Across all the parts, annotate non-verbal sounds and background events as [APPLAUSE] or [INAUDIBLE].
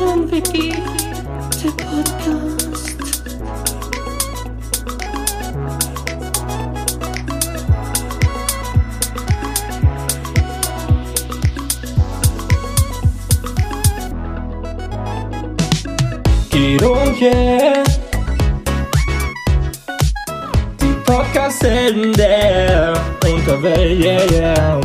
Wiki, der Podcast. Guido und yeah. Die Podcast-Helden der Unterwelt, yeah, yeah.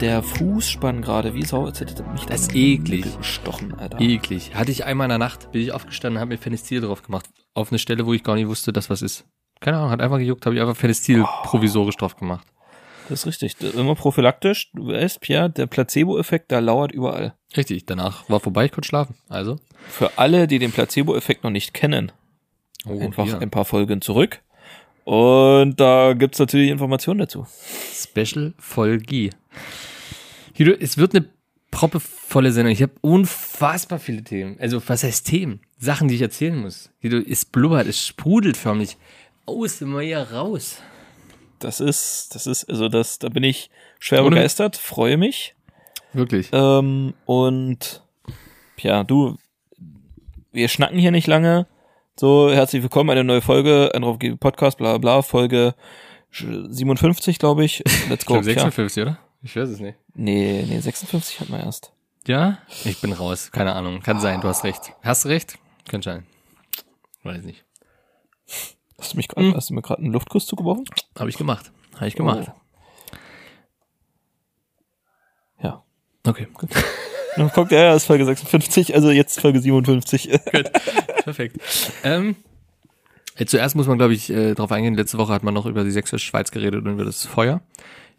Der Fußspann gerade wie Sau, als hätte mich Das ist eklig. Gestochen, Alter. Eklig. Hatte ich einmal in der Nacht, bin ich aufgestanden, habe mir Phenestil drauf gemacht. Auf eine Stelle, wo ich gar nicht wusste, dass was ist. Keine Ahnung, hat einfach gejuckt, habe ich einfach Phenestil provisorisch drauf gemacht. Das ist richtig. Das ist Immer prophylaktisch. Du weißt, Pierre, der Placebo-Effekt, da lauert überall. Richtig, danach war vorbei, ich konnte schlafen. Also. Für alle, die den Placebo-Effekt noch nicht kennen, Oh, einfach ja. ein paar Folgen zurück. Und da gibt's natürlich Informationen dazu. Special Folge. Guido, es wird eine proppevolle Sendung. Ich habe unfassbar viele Themen. Also, was heißt Themen? Sachen, die ich erzählen muss. Guido, es blubbert, es sprudelt förmlich aus dem Meer raus. Das ist, das ist, also das, da bin ich schwer Ohne- begeistert, freue mich. Wirklich. Ähm, und ja, du, wir schnacken hier nicht lange. So, herzlich willkommen, eine neue Folge, ein Rauf Podcast, bla bla bla, Folge 57, glaube ich. Let's [LAUGHS] Ich go. glaube Tja. 56, oder? Ich weiß es nicht. Nee, nee, 56 hatten wir erst. Ja? Ich bin raus. Keine Ahnung. Kann sein, du hast recht. Hast du recht? Könnte sein. Weiß nicht. Hast du mich gerade, Hm. hast du mir gerade einen Luftkuss zugeworfen? Habe ich gemacht. Habe ich gemacht. Ja. Okay. Dann guckt ja, das ist Folge 56, also jetzt Folge 57. [LAUGHS] Perfekt. Ähm, äh, zuerst muss man, glaube ich, äh, darauf eingehen. Letzte Woche hat man noch über die sächsische Schweiz geredet und über das Feuer.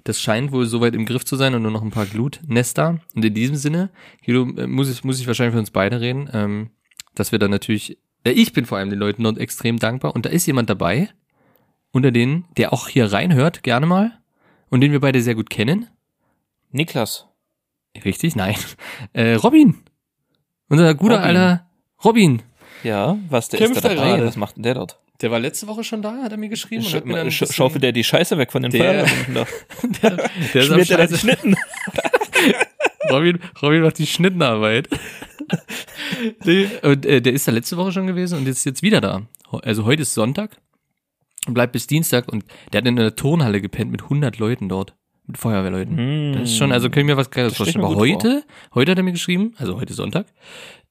Das scheint wohl soweit im Griff zu sein und nur noch ein paar Glutnester. Und in diesem Sinne, Guido, äh, muss ich, muss ich wahrscheinlich für uns beide reden, ähm, dass wir dann natürlich, äh, ich bin vor allem den Leuten dort extrem dankbar und da ist jemand dabei, unter denen, der auch hier reinhört, gerne mal, und den wir beide sehr gut kennen. Niklas. Richtig? Nein. [LAUGHS] Äh, Robin. Unser guter Robin. alter Robin. Ja, was, der Kämpft ist da dabei? Was macht denn der dort? Der war letzte Woche schon da, hat er mir geschrieben. und Sch hat mir dann sch schaufelt der die Scheiße weg von den Der- [LAUGHS] da? der, der ist am Schmiert der da die. Schnitten? [LAUGHS] Robin, Robin macht die Schnittenarbeit. [LAUGHS] nee, und äh, der ist da letzte Woche schon gewesen und ist jetzt wieder da. Also heute ist Sonntag und bleibt bis Dienstag und der hat in einer Turnhalle gepennt mit 100 Leuten dort. Mit Feuerwehrleuten. Das ist schon, also können wir was Geiles vorstellen. Aber heute, heute hat er mir geschrieben, also heute Sonntag,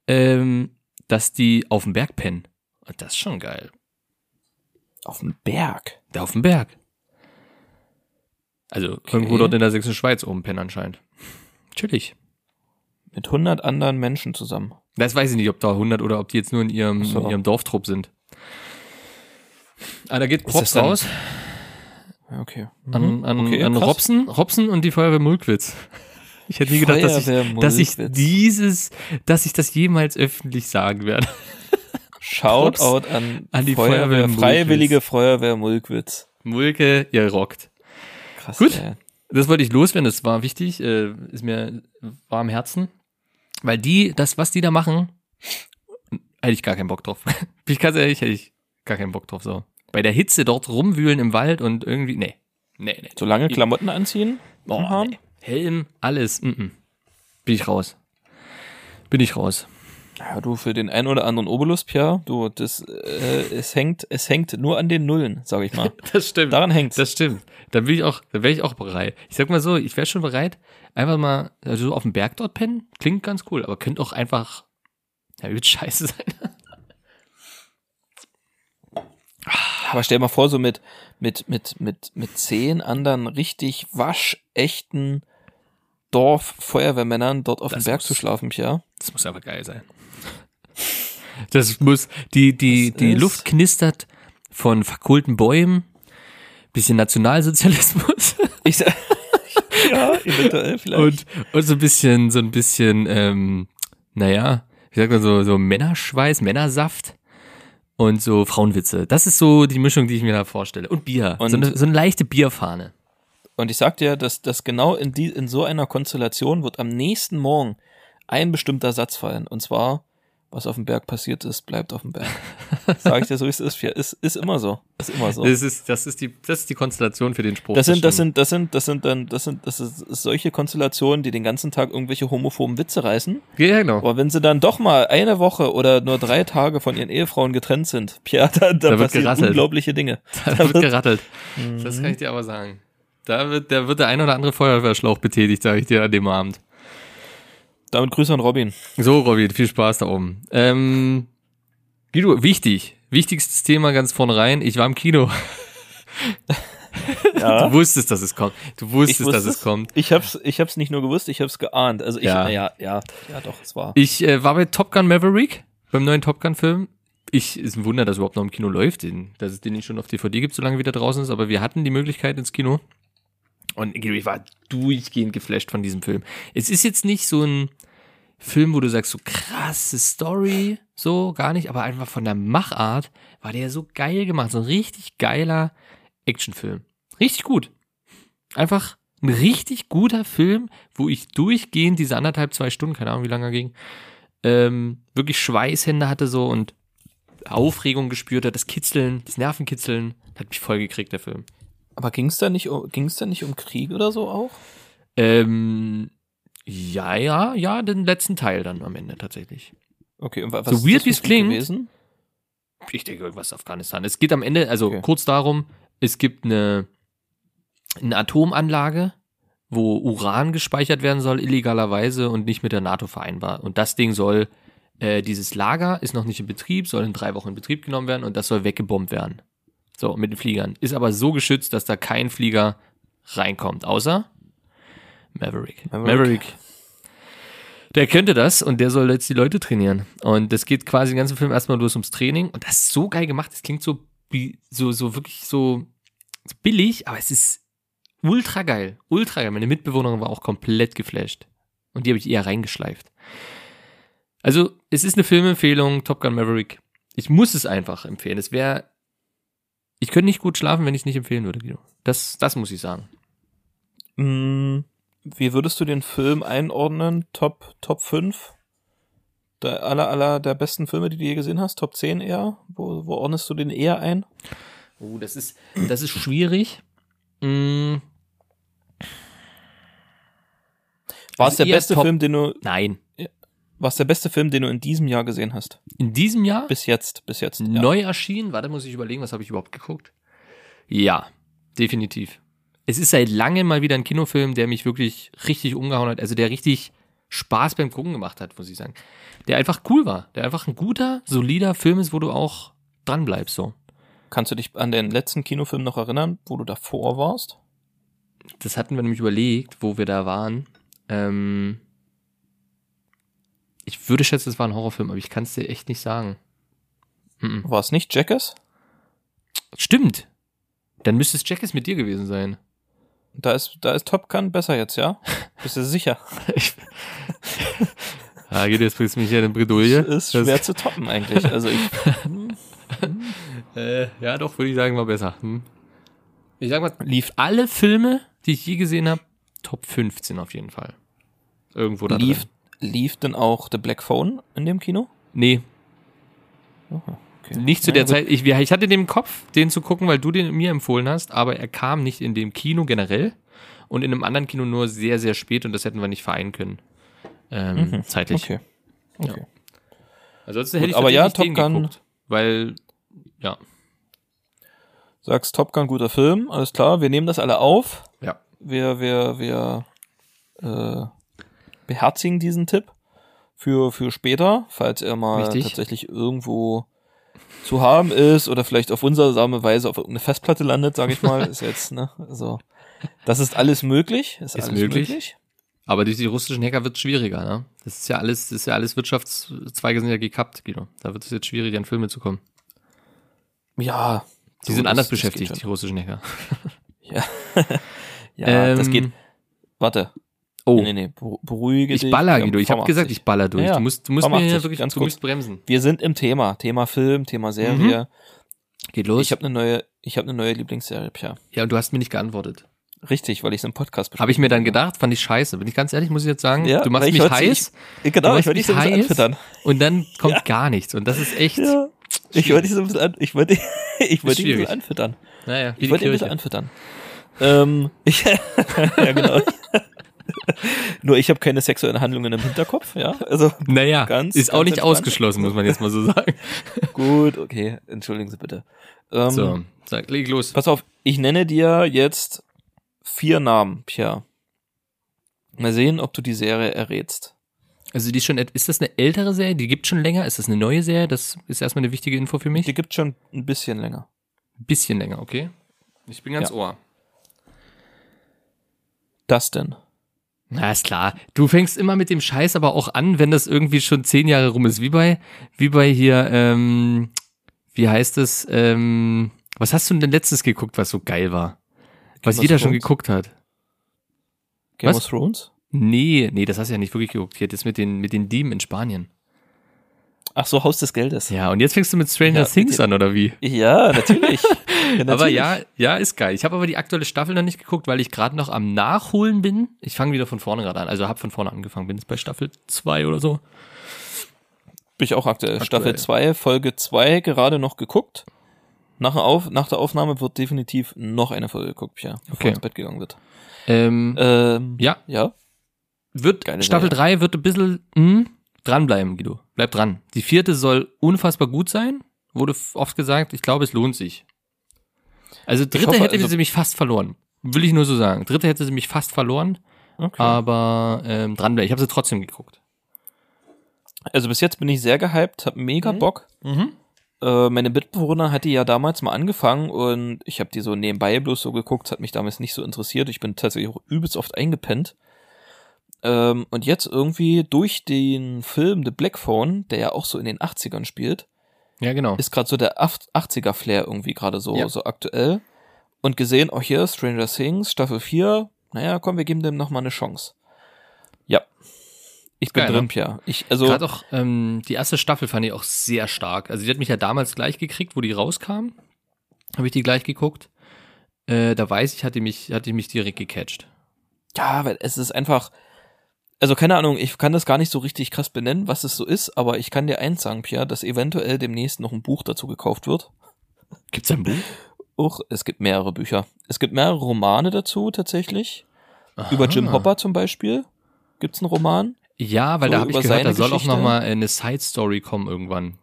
ähm, dass die auf dem Berg pennen. Und das ist schon geil. Auf dem Berg. Der auf dem Berg. Also irgendwo dort in der sächsischen Schweiz oben pennen anscheinend. Chillig. Mit 100 anderen Menschen zusammen. Das weiß ich nicht, ob da 100 oder ob die jetzt nur in ihrem, so. in ihrem Dorftrupp sind. Ah, da geht Props raus Okay. an, an, Okay, an. Robson, Robson und die Feuerwehr Mulkwitz. Ich hätte nie gedacht, dass ich, dass ich dieses, dass ich das jemals öffentlich sagen werde. Shoutout an, an die Feuerwehr, Feuerwehr. Freiwillige Feuerwehr Mulkwitz. Mulke, ihr rockt. Krass. Gut. ey. Das wollte ich loswerden, das war wichtig, äh, ist mir war am Herzen. Weil die, das, was die da machen, hätte ich gar keinen Bock drauf. [LAUGHS] Bin ich ganz ehrlich, hätte ich gar keinen Bock drauf. So. Bei der Hitze dort rumwühlen im Wald und irgendwie, nee. Nee, nee. Solange Klamotten anziehen? Oh, nee. Helm, alles, mm -mm. Bin ich raus. Bin ich raus. Ja, du, für den einen oder anderen Obolus, Pierre, du, das, äh, es hängt, es hängt nur an den Nullen, sag ich mal. [LAUGHS] Das stimmt. Daran hängt's. Das stimmt. Dann bin ich auch, dann wäre ich auch bereit. Ich sag mal so, ich wäre schon bereit, einfach mal also so auf dem Berg dort pennen. Klingt ganz cool, aber könnte auch einfach, ja, wird scheiße sein. [LAUGHS] Aber stell mal vor, so mit, mit, mit, mit, mit zehn anderen richtig waschechten Dorf-Feuerwehrmännern dort auf Das dem Berg muss- zu schlafen, Pierre. Das muss aber geil sein. [LAUGHS] Das muss, die, die, Das die ist- Luft knistert von verkohlten Bäumen, bisschen Nationalsozialismus [LAUGHS] Ich sag, [LAUGHS] ja, eventuell vielleicht. und, und so ein bisschen, so ein bisschen, ähm, naja, wie sagt man so, so Männerschweiß, Männersaft und so Frauenwitze. Das ist so die Mischung, die ich mir da vorstelle. Und Bier. Und- so, eine, so eine leichte Bierfahne. Und ich sag dir, dass, dass genau in, die, in so einer Konstellation wird am nächsten Morgen ein bestimmter Satz fallen. Und zwar, was auf dem Berg passiert ist, bleibt auf dem Berg. [LAUGHS] Sag ich dir so, wie es ist. Ist, ist immer so. Ist immer so. Das ist, das ist die, das ist die Konstellation für den Spruch. Das sind, das sind, das sind, das sind dann, das sind, das ist solche Konstellationen, die den ganzen Tag irgendwelche homophoben Witze reißen. Ja, genau. Aber wenn sie dann doch mal eine Woche oder nur drei Tage von ihren Ehefrauen getrennt sind, Pia, da, da, Da passieren unglaubliche Dinge. [LAUGHS] Da wird gerattelt. Das kann ich dir aber sagen. Da wird, da wird der ein oder andere Feuerwehrschlauch betätigt, sage ich dir an dem Abend. Damit Grüße an Robin. So, Robin, viel Spaß da oben. Ähm, Guido, wichtig. Wichtigstes Thema ganz vorne rein. Ich war im Kino. [LAUGHS] Ja. Du wusstest, dass es kommt. Du wusstest, wusste dass es kommt. Ich hab's, ich hab's nicht nur gewusst, ich hab's geahnt. Also ich, Ja. ja, ja, ja, doch, es war. Ich äh, war bei Top Gun Maverick, beim neuen Top Gun Film. Ich, ist ein Wunder, dass er überhaupt noch im Kino läuft, den, dass es den nicht schon auf DVD gibt, solange wieder draußen ist, aber wir hatten die Möglichkeit ins Kino. Und ich war durchgehend geflasht von diesem Film. Es ist jetzt nicht so ein Film, wo du sagst, so krasse Story, so gar nicht, aber einfach von der Machart war der so geil gemacht. So ein richtig geiler Actionfilm. Richtig gut. Einfach ein richtig guter Film, wo ich durchgehend diese anderthalb, zwei Stunden, keine Ahnung, wie lange er ging, ähm, wirklich Schweißhände hatte so und Aufregung gespürt hat, das Kitzeln, das Nervenkitzeln, hat mich voll gekriegt, der Film. Aber ging's da nicht, um- ging's da nicht um Krieg oder so auch? Ähm, ja, ja, ja, den letzten Teil dann am Ende tatsächlich. Okay, und wa- was So ist weird, Krieg klingt. Gewesen? Ich denke irgendwas Afghanistan. Es geht am Ende, also Okay. kurz darum, es gibt eine, eine Atomanlage, wo Uran gespeichert werden soll, illegalerweise und nicht mit der NATO vereinbar. Und das Ding soll, äh, dieses Lager ist noch nicht in Betrieb, soll in drei Wochen in Betrieb genommen werden und das soll weggebombt werden. So, mit den Fliegern. Ist aber so geschützt, dass da kein Flieger reinkommt, außer Maverick. Maverick. Maverick. Der könnte das und der soll jetzt die Leute trainieren. Und das geht quasi den ganzen Film erstmal bloß ums Training. Und das ist so geil gemacht. Das klingt so, wie- so, so wirklich so billig, aber es ist ultra geil. Ultra geil. Meine Mitbewohnerin war auch komplett geflasht. Und die habe ich eher reingeschleift. Also, es ist eine Filmempfehlung, Top Gun Maverick. Ich muss es einfach empfehlen. Es wäre. Ich könnte nicht gut schlafen, wenn ich es nicht empfehlen würde, Guido. Das, das muss ich sagen. Mm, Wie würdest du den Film einordnen? Top, Top 5? Der aller, aller der besten Filme, die du je gesehen hast? Top 10 eher? Wo, wo ordnest du den eher ein? Oh, das ist, das ist schwierig. Mm, War Also es der eher beste Top- Film, den du, nein. war es der beste Film, den du in diesem Jahr gesehen hast? In diesem Jahr Bis jetzt, bis jetzt. Ja. neu erschienen. Warte, muss ich überlegen, was habe ich überhaupt geguckt? Ja, definitiv. Es ist seit langem mal wieder ein Kinofilm, der mich wirklich richtig umgehauen hat. Also der richtig Spaß beim Gucken gemacht hat, muss ich sagen. Der einfach cool war. Der einfach ein guter, solider Film ist, wo du auch dran bleibst. So. Kannst du dich an den letzten Kinofilm noch erinnern, wo du davor warst? Das hatten wir nämlich überlegt, wo wir da waren. Ähm ich würde schätzen, es war ein Horrorfilm, aber ich kann es dir echt nicht sagen. Mhm. War es nicht Jackass? Stimmt. Dann müsste es Jackass mit dir gewesen sein. Da ist, da ist Top Gun besser jetzt, ja? [LAUGHS] Bist du sicher? Ich, [LAUGHS] ah, geht jetzt bringst du mich hier in Bredouille. Ist schwer zu toppen eigentlich. Also ich, [LAUGHS] Äh, ja, doch, würde ich sagen, war besser. Hm. Ich sag mal, lief, alle Filme, die ich je gesehen habe, Top 15 auf jeden Fall. Irgendwo da lief, drin. Lief denn auch The Black Phone in dem Kino? Nee, Okay. nicht zu der gut. Zeit. Ich, ich hatte den im Kopf, den zu gucken, weil du den mir empfohlen hast, aber er kam nicht in dem Kino generell und in einem anderen Kino nur sehr, sehr spät und das hätten wir nicht vereinen können. Ähm, zeitlich. Okay. Okay. Ansonsten Gut, hätte ich aber ja, tatsächlich Top den Gun- geguckt, weil, ja, Sagst Top Gun guter Film, alles klar. Wir nehmen das alle auf. ja. Wir, wir, wir äh, beherzigen diesen Tipp für, für später, falls er mal Richtig. tatsächlich irgendwo zu haben ist oder vielleicht auf wundersame Weise auf irgendeine Festplatte landet, sage ich mal, [LAUGHS] ist jetzt, ne, also, das ist alles möglich, ist, Ist alles möglich. möglich. Aber durch die russischen Hacker wird es schwieriger, ne? Das ist ja alles, das ist ja alles Wirtschaftszweige sind ja gekappt, Guido. Da wird es jetzt schwierig, an Filme zu kommen. Ja. Die so, sind das- anders das beschäftigt, die russischen Hacker. [LAUGHS] [LAUGHS] Ja, das Ähm, geht. Warte. Oh, Nee, nee, beru- beruhige ich dich. baller, Guido. Ich habe 85. gesagt, ich baller durch. Ja. Du musst, du musst mir 85, hier wirklich, ganz du kurz. musst bremsen. Wir sind im Thema. Thema Film, Thema Serie. Geht los. Ich habe eine neue, ich habe eine neue Lieblingsserie, Pia. ja, und du hast mir nicht geantwortet. Richtig, weil ich es im Podcast Habe ich mir dann gedacht, fand ich scheiße. Bin ich ganz ehrlich, muss ich jetzt sagen, Ja, du machst mich heiß. Ich, genau, ich wollte dich so ein bisschen heiß anfüttern. und dann kommt Ja. gar nichts. Und das ist echt, Ja. Ich wollte dich so ein bisschen an, ich wollte, [LAUGHS] ich wollte dich bisschen anfüttern. naja, Ich wollte dich ein bisschen anfüttern. Ähm, ich, [LAUGHS] ja, genau. [LAUGHS] Nur ich habe keine sexuellen Handlungen im Hinterkopf, ja. Also Naja, Ganz, ist auch ganz nicht entspannt. ausgeschlossen, muss man jetzt mal so sagen. [LAUGHS] gut, okay, entschuldigen Sie bitte. Ähm, So, sag, leg los. Pass auf, ich nenne dir jetzt vier Namen, Pierre. Mal sehen, ob du die Serie errätst. Also die ist schon, ist das eine ältere Serie? Die gibt schon länger? Ist das eine neue Serie? Das ist erstmal eine wichtige Info für mich. Die gibt schon ein bisschen länger. Ein bisschen länger, okay? Ich bin ganz Ja. ohr. Dustin. Na, ist klar. Du fängst immer mit dem Scheiß aber auch an, wenn das irgendwie schon zehn Jahre rum ist. Wie bei, wie bei hier, ähm, wie heißt es, ähm, was hast du denn letztens geguckt, was so geil war? Was jeder schon geguckt hat. Game Was? of Thrones? Nee, nee, das hast du ja nicht wirklich geguckt. Hier, das mit den, mit den Dieben in Spanien. Ach so, Haus des Geldes. Ja, und jetzt fängst du mit Stranger Ja, Things an, oder wie? Ja, natürlich. [LAUGHS] ja, Aber ja, ja, ist geil. Ich habe aber die aktuelle Staffel noch nicht geguckt, weil ich gerade noch am Nachholen bin. Ich fange wieder von vorne gerade an. Also habe von vorne angefangen. Bin jetzt bei Staffel 2 oder so. Bin ich auch aktuell. Aktuell. Staffel 2, Folge 2 gerade noch geguckt. Nach, der Auf nach der Aufnahme wird definitiv noch eine Folge geguckt, Pierre, bevor Okay. ins Bett gegangen wird. Ähm, Ähm, ja, Ja. wird geile Staffel Serie. 3 wird ein bisschen hm, dranbleiben, Guido. Bleib dran. Die vierte soll unfassbar gut sein. Wurde oft gesagt. Ich glaube, es lohnt sich. Also dritte hoffe, hätte also- sie mich fast verloren. Will ich nur so sagen. Dritte hätte sie mich fast verloren, Okay. aber ähm, dranbleiben. Ich habe sie trotzdem geguckt. Also bis jetzt bin ich sehr gehypt, hab mega Mhm. Bock. Mhm. Äh, meine Mitbewohner hat die ja damals mal angefangen und ich habe die so nebenbei bloß so geguckt, hat mich damals nicht so interessiert. Ich bin tatsächlich auch übelst oft eingepennt. Ähm, und jetzt irgendwie durch den Film The Black Phone, der ja auch so in den 80ern spielt, Ja, genau. ist gerade so der 80er Flair irgendwie gerade so, Ja. so aktuell. Und gesehen, oh hier, Stranger Things, Staffel 4, naja, komm, wir geben dem nochmal eine Chance. Ja. Ich bin Geil, drin, ne? Pierre. Ich, also, Gerade auch ähm, die erste Staffel fand ich auch sehr stark. Also die hat mich ja damals gleich gekriegt, wo die rauskam. Habe ich die gleich geguckt. Äh, da weiß ich, hat die mich, hat die mich direkt gecatcht. ja, weil es ist einfach, also keine Ahnung, ich kann das gar nicht so richtig krass benennen, was es so ist, aber ich kann dir eins sagen, Pierre, dass eventuell demnächst noch ein Buch dazu gekauft wird. Gibt's ein Buch? Auch, es gibt mehrere Bücher. Es gibt mehrere Romane dazu tatsächlich. Über Jim Hopper zum Beispiel gibt's einen Roman. Ja, weil So da habe ich gehört, da soll auch Geschichte. noch mal eine Side Story kommen irgendwann.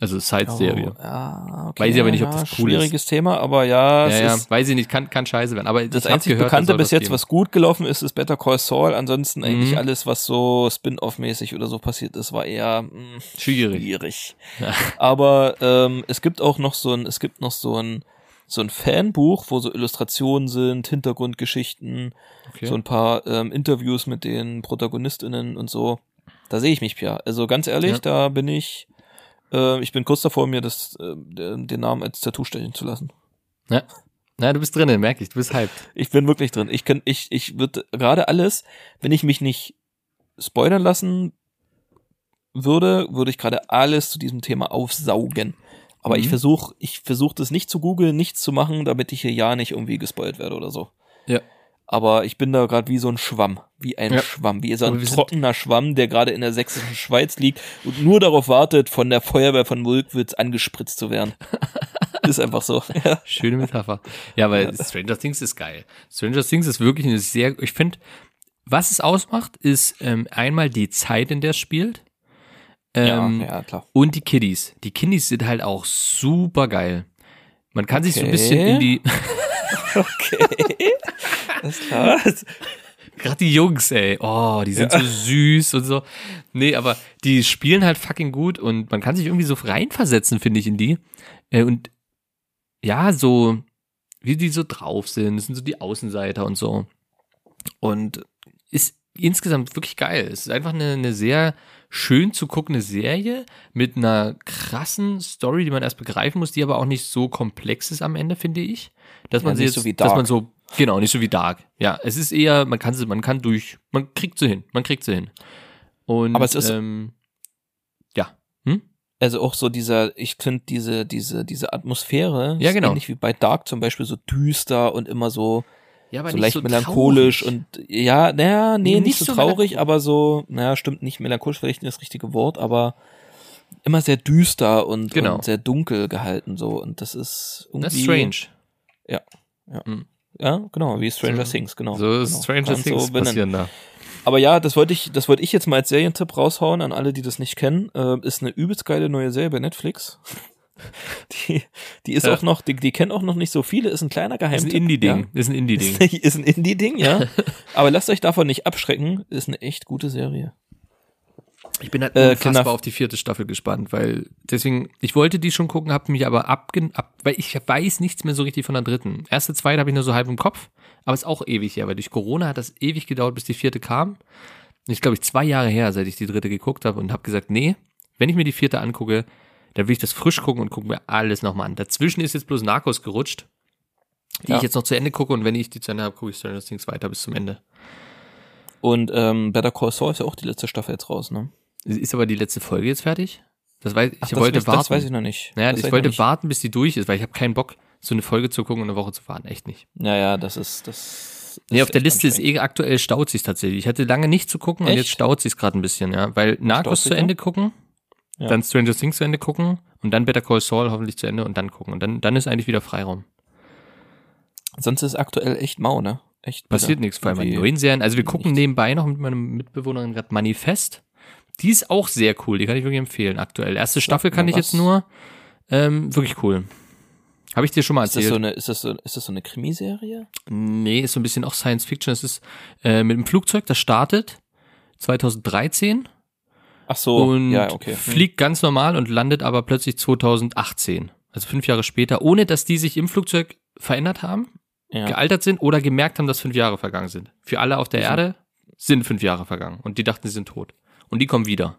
Also Side-Serie. Oh, ja, okay. Weiß ich aber nicht, ob ja, das cool ist. Schwieriges Thema, aber ja, ja, ja, ist weiß ich nicht, kann, kann scheiße werden. Aber das ich hab einzig gehört, da Bekannte bis jetzt, geben. was gut gelaufen ist, ist Better Call Saul. Ansonsten eigentlich Mhm. alles, was so Spin-off-mäßig oder so passiert ist, war eher mh, Schwierig. schwierig. Ja. Aber ähm, es gibt auch noch so ein, es gibt noch so ein so ein Fanbuch, wo so Illustrationen sind, Hintergrundgeschichten, Okay. so ein paar ähm, Interviews mit den ProtagonistInnen und so. Da sehe ich mich, Pia. Also ganz ehrlich, Ja. da bin ich, äh, ich bin kurz davor, mir das, äh, den Namen als Tattoo stechen zu lassen. ja. Na, du bist drinnen, merke ich, du bist hyped. Ich bin wirklich drin. Ich kann, ich, ich würde gerade alles, wenn ich mich nicht spoilern lassen würde, würde ich gerade alles zu diesem Thema aufsaugen. Aber ich Mhm. versuche, ich versuche das nicht zu googeln, nichts zu machen, damit ich hier ja nicht irgendwie gespoilt werde oder so. Ja. Aber ich bin da gerade wie so ein Schwamm, wie ein Ja. Schwamm, wie so ein trockener Schwamm, der gerade in der sächsischen Schweiz liegt und nur darauf wartet, von der Feuerwehr von Mulkwitz angespritzt zu werden. [LAUGHS] ist einfach so. [LAUGHS] Ja. Schöne Metapher. Ja, weil Stranger Things ist geil. Stranger Things ist wirklich eine sehr, ich finde, was es ausmacht, ist ähm, einmal die Zeit, in der es spielt. Ähm, ja, ja, klar. Und die Kiddies. Die Kiddies sind halt auch super geil. Man kann sich so ein bisschen Okay. in die, [LAUGHS] Okay. [LAUGHS] Alles klar. gerade die Jungs, ey, oh, die sind so süß und so. Nee, aber die spielen halt fucking gut und man kann sich irgendwie so reinversetzen, finde ich, in die. Äh, und ja, so, wie die so drauf sind, das sind so die Außenseiter und so. Und ist insgesamt wirklich geil. Es ist einfach eine, eine sehr schön zu guckende Serie mit einer krassen Story, die man erst begreifen muss, die aber auch nicht so komplex ist am Ende, finde ich. Dass Ja, man sie nicht jetzt, so wie dass Dark. man so, genau, nicht so wie Dark. Ja, es ist eher, man kann sie, man kann durch, man kriegt sie hin, man kriegt sie hin. Und, Aber es ist- ähm, ja, hm? Also auch so dieser, ich finde diese, diese, diese Atmosphäre, Ja, genau. ähnlich wie bei Dark zum Beispiel, so düster und immer so, Ja, aber so leicht melancholisch und ja, naja, nee, Nee, nicht, nicht so so traurig, aber so, naja, stimmt nicht melancholisch vielleicht nicht das richtige Wort, aber immer sehr düster und, Genau. und sehr dunkel gehalten so und das ist irgendwie Das ist strange. Ja, genau, wie Stranger So- Things, genau. So ist genau. Stranger du Things benennen. passieren da. Aber ja, das wollte ich, das wollte ich jetzt mal als Serientipp raushauen an alle, die das nicht kennen. Äh, ist eine übelst geile neue Serie bei Netflix. [LAUGHS] Die, die ist Ja. auch noch, die, die kennen auch noch nicht so viele, ist ein kleiner Ist ein Geheimtipp. Indie-Ding. Ja. Ist ein Indie-Ding. Ist, [LAUGHS] ist ein Indie-Ding, ja. [LAUGHS] Aber lasst euch davon nicht abschrecken, ist eine echt gute Serie. Ich bin halt Äh, unfassbar kleiner- auf die vierte Staffel gespannt, weil deswegen, ich wollte die schon gucken, habe mich aber abgen, ab, weil ich weiß nichts mehr so richtig von der dritten. Erste, zweite habe ich nur so halb im Kopf, aber ist auch ewig her, weil durch Corona hat das ewig gedauert, bis die vierte kam. Ich glaube, ich zwei Jahre her, seit ich die dritte geguckt habe und habe gesagt, nee, wenn ich mir die vierte angucke, dann will ich das frisch gucken und gucke mir alles nochmal an. Dazwischen ist jetzt bloß Narcos gerutscht, die Ja. ich jetzt noch zu Ende gucke und wenn ich die zu Ende habe, gucke ich Stranger Things weiter bis zum Ende. Und ähm, Better Call Saul ist ja auch die letzte Staffel jetzt raus, ne? Ist aber die letzte Folge jetzt fertig? Das weiß, ich Ach, das, wollte weiß- warten. Das weiß ich noch nicht. Naja, das ich wollte nicht. warten, bis die durch ist, weil ich habe keinen Bock, so eine Folge zu gucken und eine Woche zu warten. Echt nicht. Naja, das ist, das. Nee, ist auf der Liste ist eh aktuell staut sich tatsächlich. Ich hatte lange nicht zu gucken und Echt? jetzt staut sich gerade ein bisschen, ja. Weil Narcos zu? Ende gucken, Ja. dann Stranger Things zu Ende gucken und dann Better Call Saul hoffentlich zu Ende und dann gucken. Und dann, dann ist eigentlich wieder Freiraum. Sonst ist aktuell echt mau, ne? Echt. Passiert nichts, vor allem an neuen Serien. Also wir gucken nichts. nebenbei noch mit meiner Mitbewohnerin gerade Manifest. Die ist auch sehr cool, die kann ich wirklich empfehlen aktuell. Erste Staffel kann ich jetzt nur. Ähm, wirklich cool. Habe ich dir schon mal Ist das erzählt? so eine, ist das so, ist das so eine Krimiserie? Nee, ist so ein bisschen auch Science Fiction. Es ist äh, mit dem Flugzeug, das startet 2013 Ach so, und ja, okay. Hm. fliegt ganz normal und landet aber plötzlich 2018. Also fünf Jahre später, ohne dass die sich im Flugzeug verändert haben, ja. gealtert sind oder gemerkt haben, dass fünf Jahre vergangen sind. Für alle auf der. Erde sind fünf Jahre vergangen und die dachten, sie sind tot. Und die kommen wieder.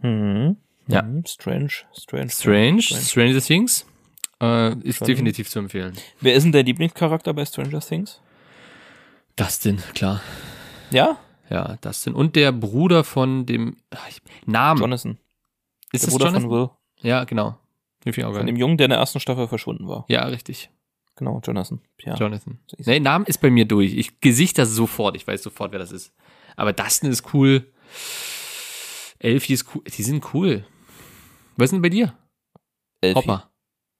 Mhm. Ja. Mhm. Strange, strange, Strange, Stranger Things äh, ist Schon. definitiv zu empfehlen. Wer ist denn der Lieblingscharakter bei Stranger Things? Dustin, klar. Ja? Ja, Dustin. Und der Bruder von dem ach, Namen. Jonathan. ist der das Bruder Jonathan? von Will. Ja, genau. Von dem Jungen, der in der ersten Staffel verschwunden war. Ja, richtig. Genau, Jonathan. Ja. Jonathan. So Nee, Name ist bei mir durch. Ich Gesicht das sofort. Ich weiß sofort, wer das ist. Aber Dustin ist cool. Elfie ist cool. Die sind cool. Was ist denn bei dir? Elfie. Hopper.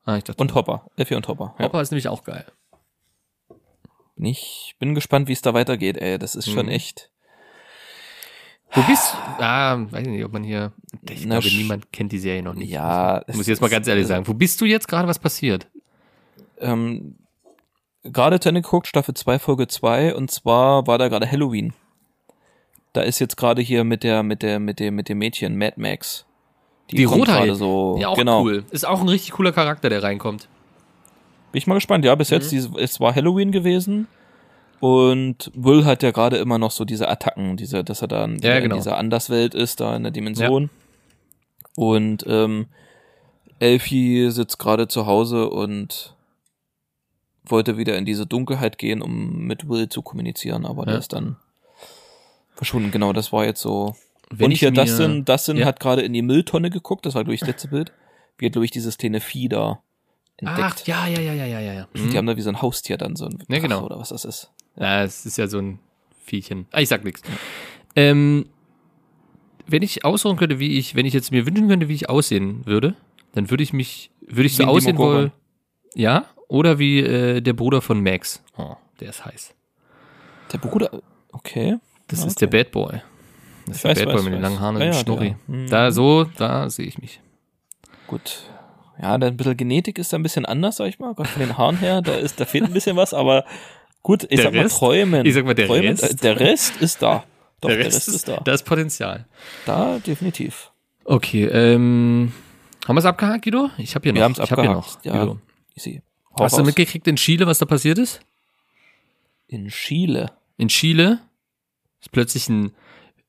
Ah, ich dachte. Und Hopper. Elfie und Hopper. Ja. Hopper ist nämlich auch geil. Ich bin gespannt, wie es da weitergeht, ey. Das ist schon Mhm. echt. Wo bist Ah, weiß ich nicht, ob man hier. Ich Na, glaube, niemand kennt die Serie noch nicht. Ja. Muss ich jetzt mal ganz ehrlich sagen. Wo bist du jetzt gerade? Was passiert? Ähm, gerade zu Ende geguckt, Staffel 2, Folge 2, und zwar war da gerade Halloween. Da ist jetzt gerade hier mit der, mit der, mit dem, mit dem Mädchen, Mad Max. Die kommt Rothaarige. gerade so. Ja, auch genau. cool. Ist auch ein richtig cooler Charakter, der reinkommt. Bin ich mal gespannt. Ja, bis Mhm. jetzt, es war Halloween gewesen. Und Will hat ja gerade immer noch so diese Attacken, diese, dass er dann wieder genau. in dieser Anderswelt ist, da in der Dimension. Und ähm, Elfie sitzt gerade zu Hause und wollte wieder in diese Dunkelheit gehen, um mit Will zu kommunizieren, aber der Ja. ist dann verschwunden. Genau, das war jetzt so. Wenn und ich hier Dustin, Dustin Ja. hat gerade in die Mülltonne geguckt, das war glaube ich das letzte Bild. Wie hat glaube ich dieses kleine Vieh da entdeckt. Ach, ja, ja, ja, ja, ja, ja. ja. Die haben da wie so ein Haustier dann, so ein Ja, genau. Oder was das ist. Ja, es ist ja so ein Viechchen. Ah, ich sag nichts. Ähm, wenn ich aussuchen könnte, wie ich, wenn ich jetzt mir wünschen könnte, wie ich aussehen würde, dann würde ich mich, würde ich Wie so aussehen wollen. Ja, oder wie äh, der Bruder von Max. Oh, der ist heiß. Der Bruder, okay. Das Ja, ist der okay. Bad Boy. Das ist Ich der weiß, Bad Boy weiß, mit den langen Haaren und Ja, dem ja, Schnurri. der. Mhm. Da, so, da sehe ich mich. Gut. Ja, ein bisschen Genetik ist da ein bisschen anders, sag ich mal. Gott, von den Haaren her, da ist, da fehlt ein bisschen was, aber gut, ich Der sag mal Rest? träumen. Ich sag mal, der träumen, Rest? äh, Der Rest ist da. Doch, der Rest, ist da. Da ist Potenzial. Da, definitiv. Okay, ähm, haben wir es abgehakt, Guido? Ich habe hier noch. Wir ich hab hier noch. abgehakt, ja. Guido. Easy. Hau Hast du mitgekriegt in Chile, was da passiert ist? In Chile. In Chile ist plötzlich ein,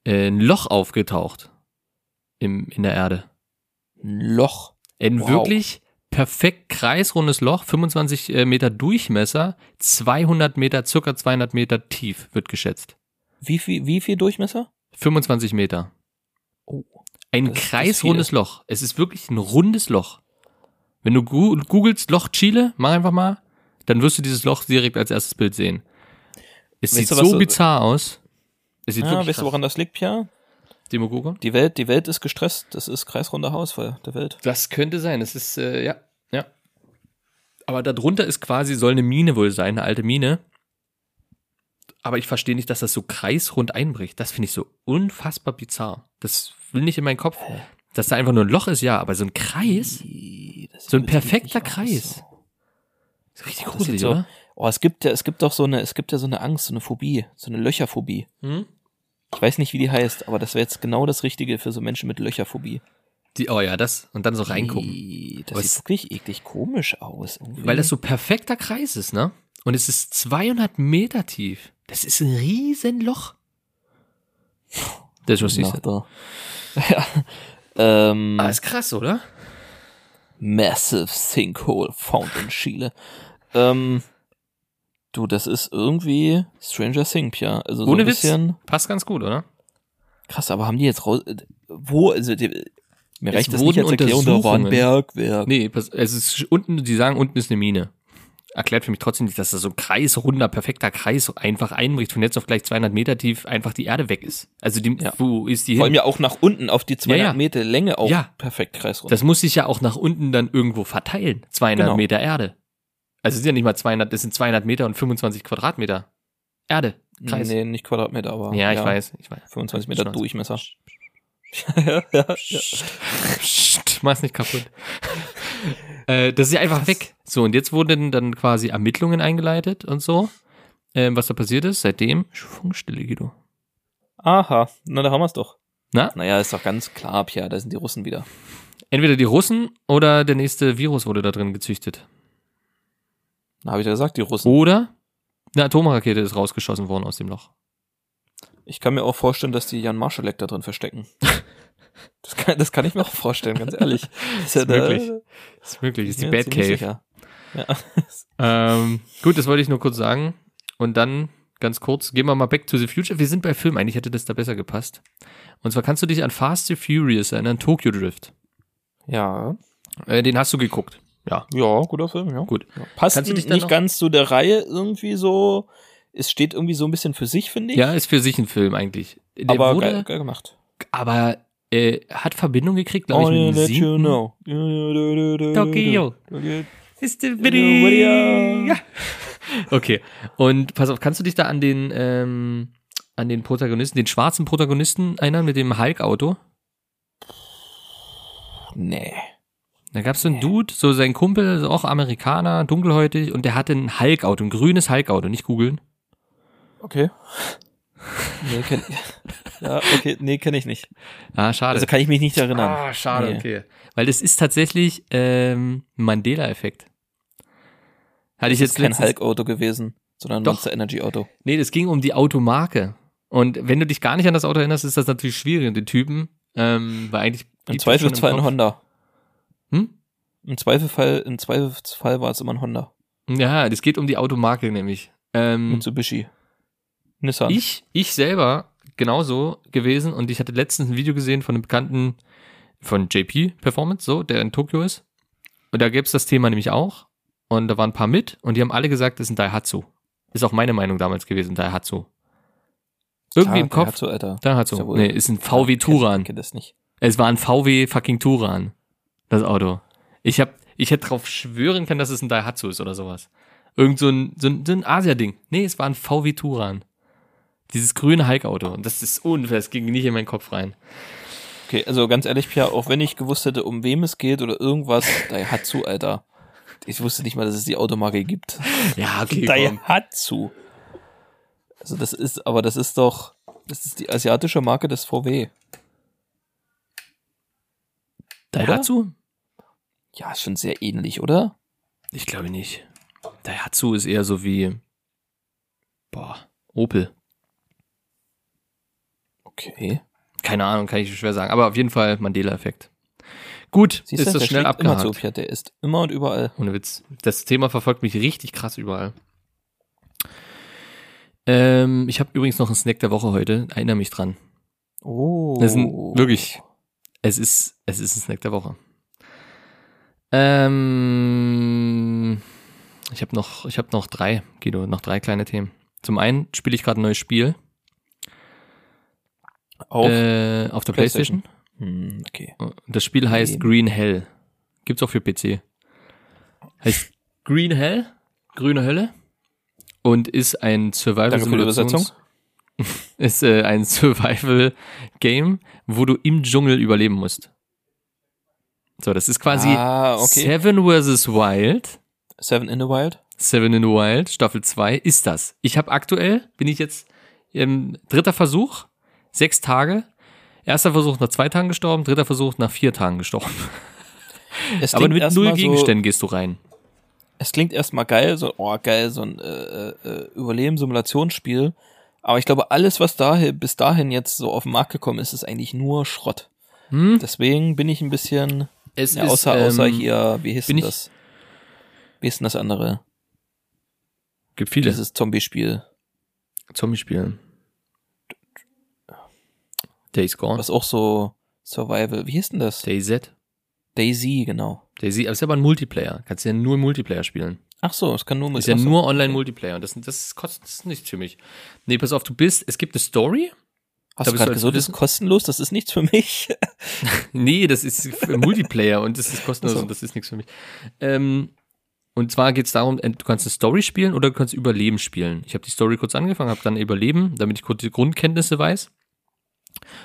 äh, ein Loch aufgetaucht im, in der Erde. Ein Loch. Ein Wow. wirklich perfekt kreisrundes Loch, 25 äh, Meter Durchmesser, 200 Meter, circa 200 Meter tief, wird geschätzt. Wie viel, wie viel Durchmesser? 25 Meter. Oh. Ein kreisrundes Loch. Es ist wirklich ein rundes Loch. Wenn du googelst Loch Chile, mach einfach mal, dann wirst du dieses Loch direkt als erstes Bild sehen. Es Weißt sieht du, so- bizarr aus. Es sieht Ja, wirklich weißt du, woran das liegt, Pia? Demogoge? Die Welt, die Welt ist gestresst. Das ist kreisrunder Haarausfall der Welt. Das könnte sein. Es ist, äh, ja, ja. Aber darunter ist quasi, soll eine Mine wohl sein, eine alte Mine. Aber ich verstehe nicht, dass das so kreisrund einbricht. Das finde ich so unfassbar bizarr. Das will nicht in meinen Kopf. Dass da einfach nur ein Loch ist, ja, aber so ein Kreis, Das so ein perfekter Kreis. so. ist richtig Das sieht gruselig, so- oder? Oh, es gibt ja, es gibt doch so eine, es gibt ja so eine Angst, so eine Phobie, so eine Löcherphobie. Hm? Ich weiß nicht, wie die heißt, aber das wäre jetzt genau das Richtige für so Menschen mit Löcherphobie. Die, oh ja, das. Und dann so reingucken. Ih, Das Aber sieht wirklich eklig komisch aus. irgendwie. Weil das so perfekter Kreis ist, ne? Und es ist 200 Meter tief. Das ist ein riesen Loch. Das ist was ich der- [LAUGHS] ja. ähm, Ah, ist krass, oder? Massive Sinkhole found in Chile. Ähm, du, das ist irgendwie Stranger Things, ja. Also so Ohne ein Witz. bisschen Passt ganz gut, oder? krass, aber haben die jetzt raus, wo, also die, mir Es reicht das wurden nicht als Erklärung, da war ein Bergwerk. Nee, pass- es ist unten, die sagen, unten ist eine Mine. Erklärt für mich trotzdem nicht, dass da so ein kreisrunder, perfekter Kreis einfach einbricht, von jetzt auf gleich 200 Meter tief einfach die Erde weg ist. Also die, Ja. wo ist die Vor allem hin? ja auch nach unten auf die 200 Ja, ja. Meter Länge auch Ja. perfekt kreisrund. Das muss sich ja auch nach unten dann irgendwo verteilen. 200 Genau. Meter Erde. Also es sind ja nicht mal 200, das sind 200 Meter und 25 Quadratmeter. Erde. Kreis. Nee, nicht Quadratmeter, aber ja, ich weiß, ich weiß. 25 Meter. Durchmesser. [LAUGHS] ja, ja, ja. Mach's nicht kaputt. [LAUGHS] äh, das ist ja einfach weg. So, und jetzt wurden dann quasi Ermittlungen eingeleitet und so. Ähm, was da passiert ist, seitdem Funkstille, Guido. Aha, na da haben wir es doch. Na? Naja, ist doch ganz klar, Pia, da sind die Russen wieder. Entweder die Russen oder der nächste Virus wurde da drin gezüchtet. Na, habe ich ja gesagt, die Russen. Oder eine Atomrakete ist rausgeschossen worden aus dem Loch. Ich kann mir auch vorstellen, dass die Jan Marschalek da drin verstecken. [LAUGHS] Das kann, das kann ich mir auch vorstellen, ganz ehrlich. [LAUGHS] Ist möglich. Ist möglich, ist die Bad Cave. Ja. [LAUGHS] Ähm, gut, das wollte ich nur kurz sagen. Und dann ganz kurz, gehen wir mal back to the future. Wir sind bei Film, eigentlich hätte das da besser gepasst. Und zwar kannst du dich an Fast and Furious erinnern, Tokyo Drift. ja. Äh, den hast du geguckt. Ja. Ja, guter Film, ja. Gut. Ja. Passt nicht ganz zu der Reihe irgendwie so. Es steht irgendwie so ein bisschen für sich, finde ich. Ja, ist für sich ein Film eigentlich. Der aber wurde, geil, geil gemacht. aber äh, hat Verbindung gekriegt, glaube ich, mit dem you know. Tokyo. Ist the Video. Ja. Okay. Und pass auf, kannst du dich da an den ähm, an den Protagonisten, den schwarzen Protagonisten erinnern mit dem Hulk-Auto? Nee. Da gab es so einen Dude, so sein Kumpel, also auch Amerikaner, dunkelhäutig, und der hatte ein Hulk-Auto, ein grünes Hulk-Auto, nicht googeln. Okay. [LAUGHS] Nee, kenn. [LAUGHS] Ja, okay, nee, kenne ich nicht. Ah, schade. Also kann ich mich nicht erinnern. ah, schade, Nee. okay. Weil das ist tatsächlich ähm, ein Mandela-Effekt. Hatte ich Das jetzt ist kein Hulk-Auto gewesen, sondern ein Doch. Monster Energy-Auto. Nee, das ging um die Automarke. Und wenn du dich gar nicht an das Auto erinnerst, ist das natürlich schwierig, den Typen. Ähm, weil eigentlich. Im Zweifelsfall ein. Honda. Im Zweifelsfall, im Zweifelsfall war es immer ein Honda. Ja, das geht um die Automarke nämlich. Ähm, Mitsubishi. Nissan. ich, ich selber genauso gewesen und ich hatte letztens ein Video gesehen von einem Bekannten von JP Performance, so, der in Tokio ist. Und da gäbe es das Thema nämlich auch. Und da waren ein paar mit und die haben alle gesagt, das ist ein Daihatsu. Ist auch meine Meinung damals gewesen, Daihatsu. Irgendwie im Kopf. Daihatsu, Alter. Daihatsu. Ist ja nee, ist ein VW Touran. Ich kenn das nicht. Es war ein VW fucking Touran. Das Auto. Ich hab, ich hätte drauf schwören können, dass es ein Daihatsu ist oder sowas. Irgend so ein, so ein, so ein Asia-Ding. Nee, es war ein VW Touran. Dieses grüne Hulk-Auto. Und das ist unfair, das ging nicht in meinen Kopf rein. Okay, also ganz ehrlich, Pia, auch wenn ich gewusst hätte, um wem es geht oder irgendwas, [LAUGHS] Daihatsu, Alter. Ich wusste nicht mal, dass es die Automarke gibt. Ja, okay. Daihatsu. Also das ist, aber das ist doch, das ist die asiatische Marke des VW. Daihatsu? Ja, ist schon sehr ähnlich, oder? Ich glaube nicht. Daihatsu ist eher so wie, boah, Opel. Okay. Keine Ahnung, kann ich schwer sagen. Aber auf jeden Fall Mandela-Effekt. Gut, Siehst ist das der schnell schlägt immer abgehakt. zu, der ist immer und überall. Ohne Witz. Das Thema verfolgt mich richtig krass überall. Ähm, ich habe übrigens noch einen Snack der Woche heute. Erinnere mich dran. Oh. Das ist ein, wirklich Es ist, es ist ein Snack der Woche. Ähm, ich habe noch, ich habe noch drei, Guido, noch drei kleine Themen. Zum einen spiele ich gerade ein neues Spiel Auf. äh, auf der PlayStation. Hm, okay. Das Spiel heißt Green Hell. Gibt's auch für PC. Heißt Green Hell, grüne Hölle und ist ein Survival Übersetzung. [LAUGHS] ist äh, ein Survival Game, wo du im Dschungel überleben musst. So, das ist quasi Ah, okay. Seven vs. Wild. Seven in the Wild. Seven in the Wild, Staffel 2 ist das. Ich habe aktuell, bin ich jetzt im dritter Versuch, sechs Tage. Erster Versuch nach zwei Tagen gestorben, dritter Versuch nach vier Tagen gestorben. Es [LAUGHS] Aber mit null so- Gegenständen gehst du rein. es klingt erstmal geil, so, oh geil, so ein äh, äh, Überleben-Simulationsspiel. Aber ich glaube, alles, was dahin, bis dahin jetzt so auf den Markt gekommen ist, ist eigentlich nur Schrott. Hm? Deswegen bin ich ein bisschen, Es ja, außer, außer ähm, hier, wie hieß denn das? Wie ist denn das andere? Gibt viele Dieses Zombie-Spiel, Zombie-Spiele. Days Gone. was auch so Survival, wie hieß denn das? DayZ. Daisy, genau. Daisy, aber es ist aber ein Multiplayer. Kannst ja nur Multiplayer spielen. Ach so, es kann nur mit ist ja nur Online-Multiplayer. Und das, das kostet das ist nicht für mich. Nee, pass auf, du bist, es gibt eine Story. Hast da du gerade gesagt, das ist kostenlos, das ist nichts für mich. [LAUGHS] Nee, das ist für Multiplayer und das ist kostenlos Ach so. und das ist nichts für mich. Ähm, und zwar geht es darum, ent- du kannst eine Story spielen oder du kannst Überleben spielen. Ich habe die Story kurz angefangen, habe dann Überleben, damit ich kurz die Grundkenntnisse weiß.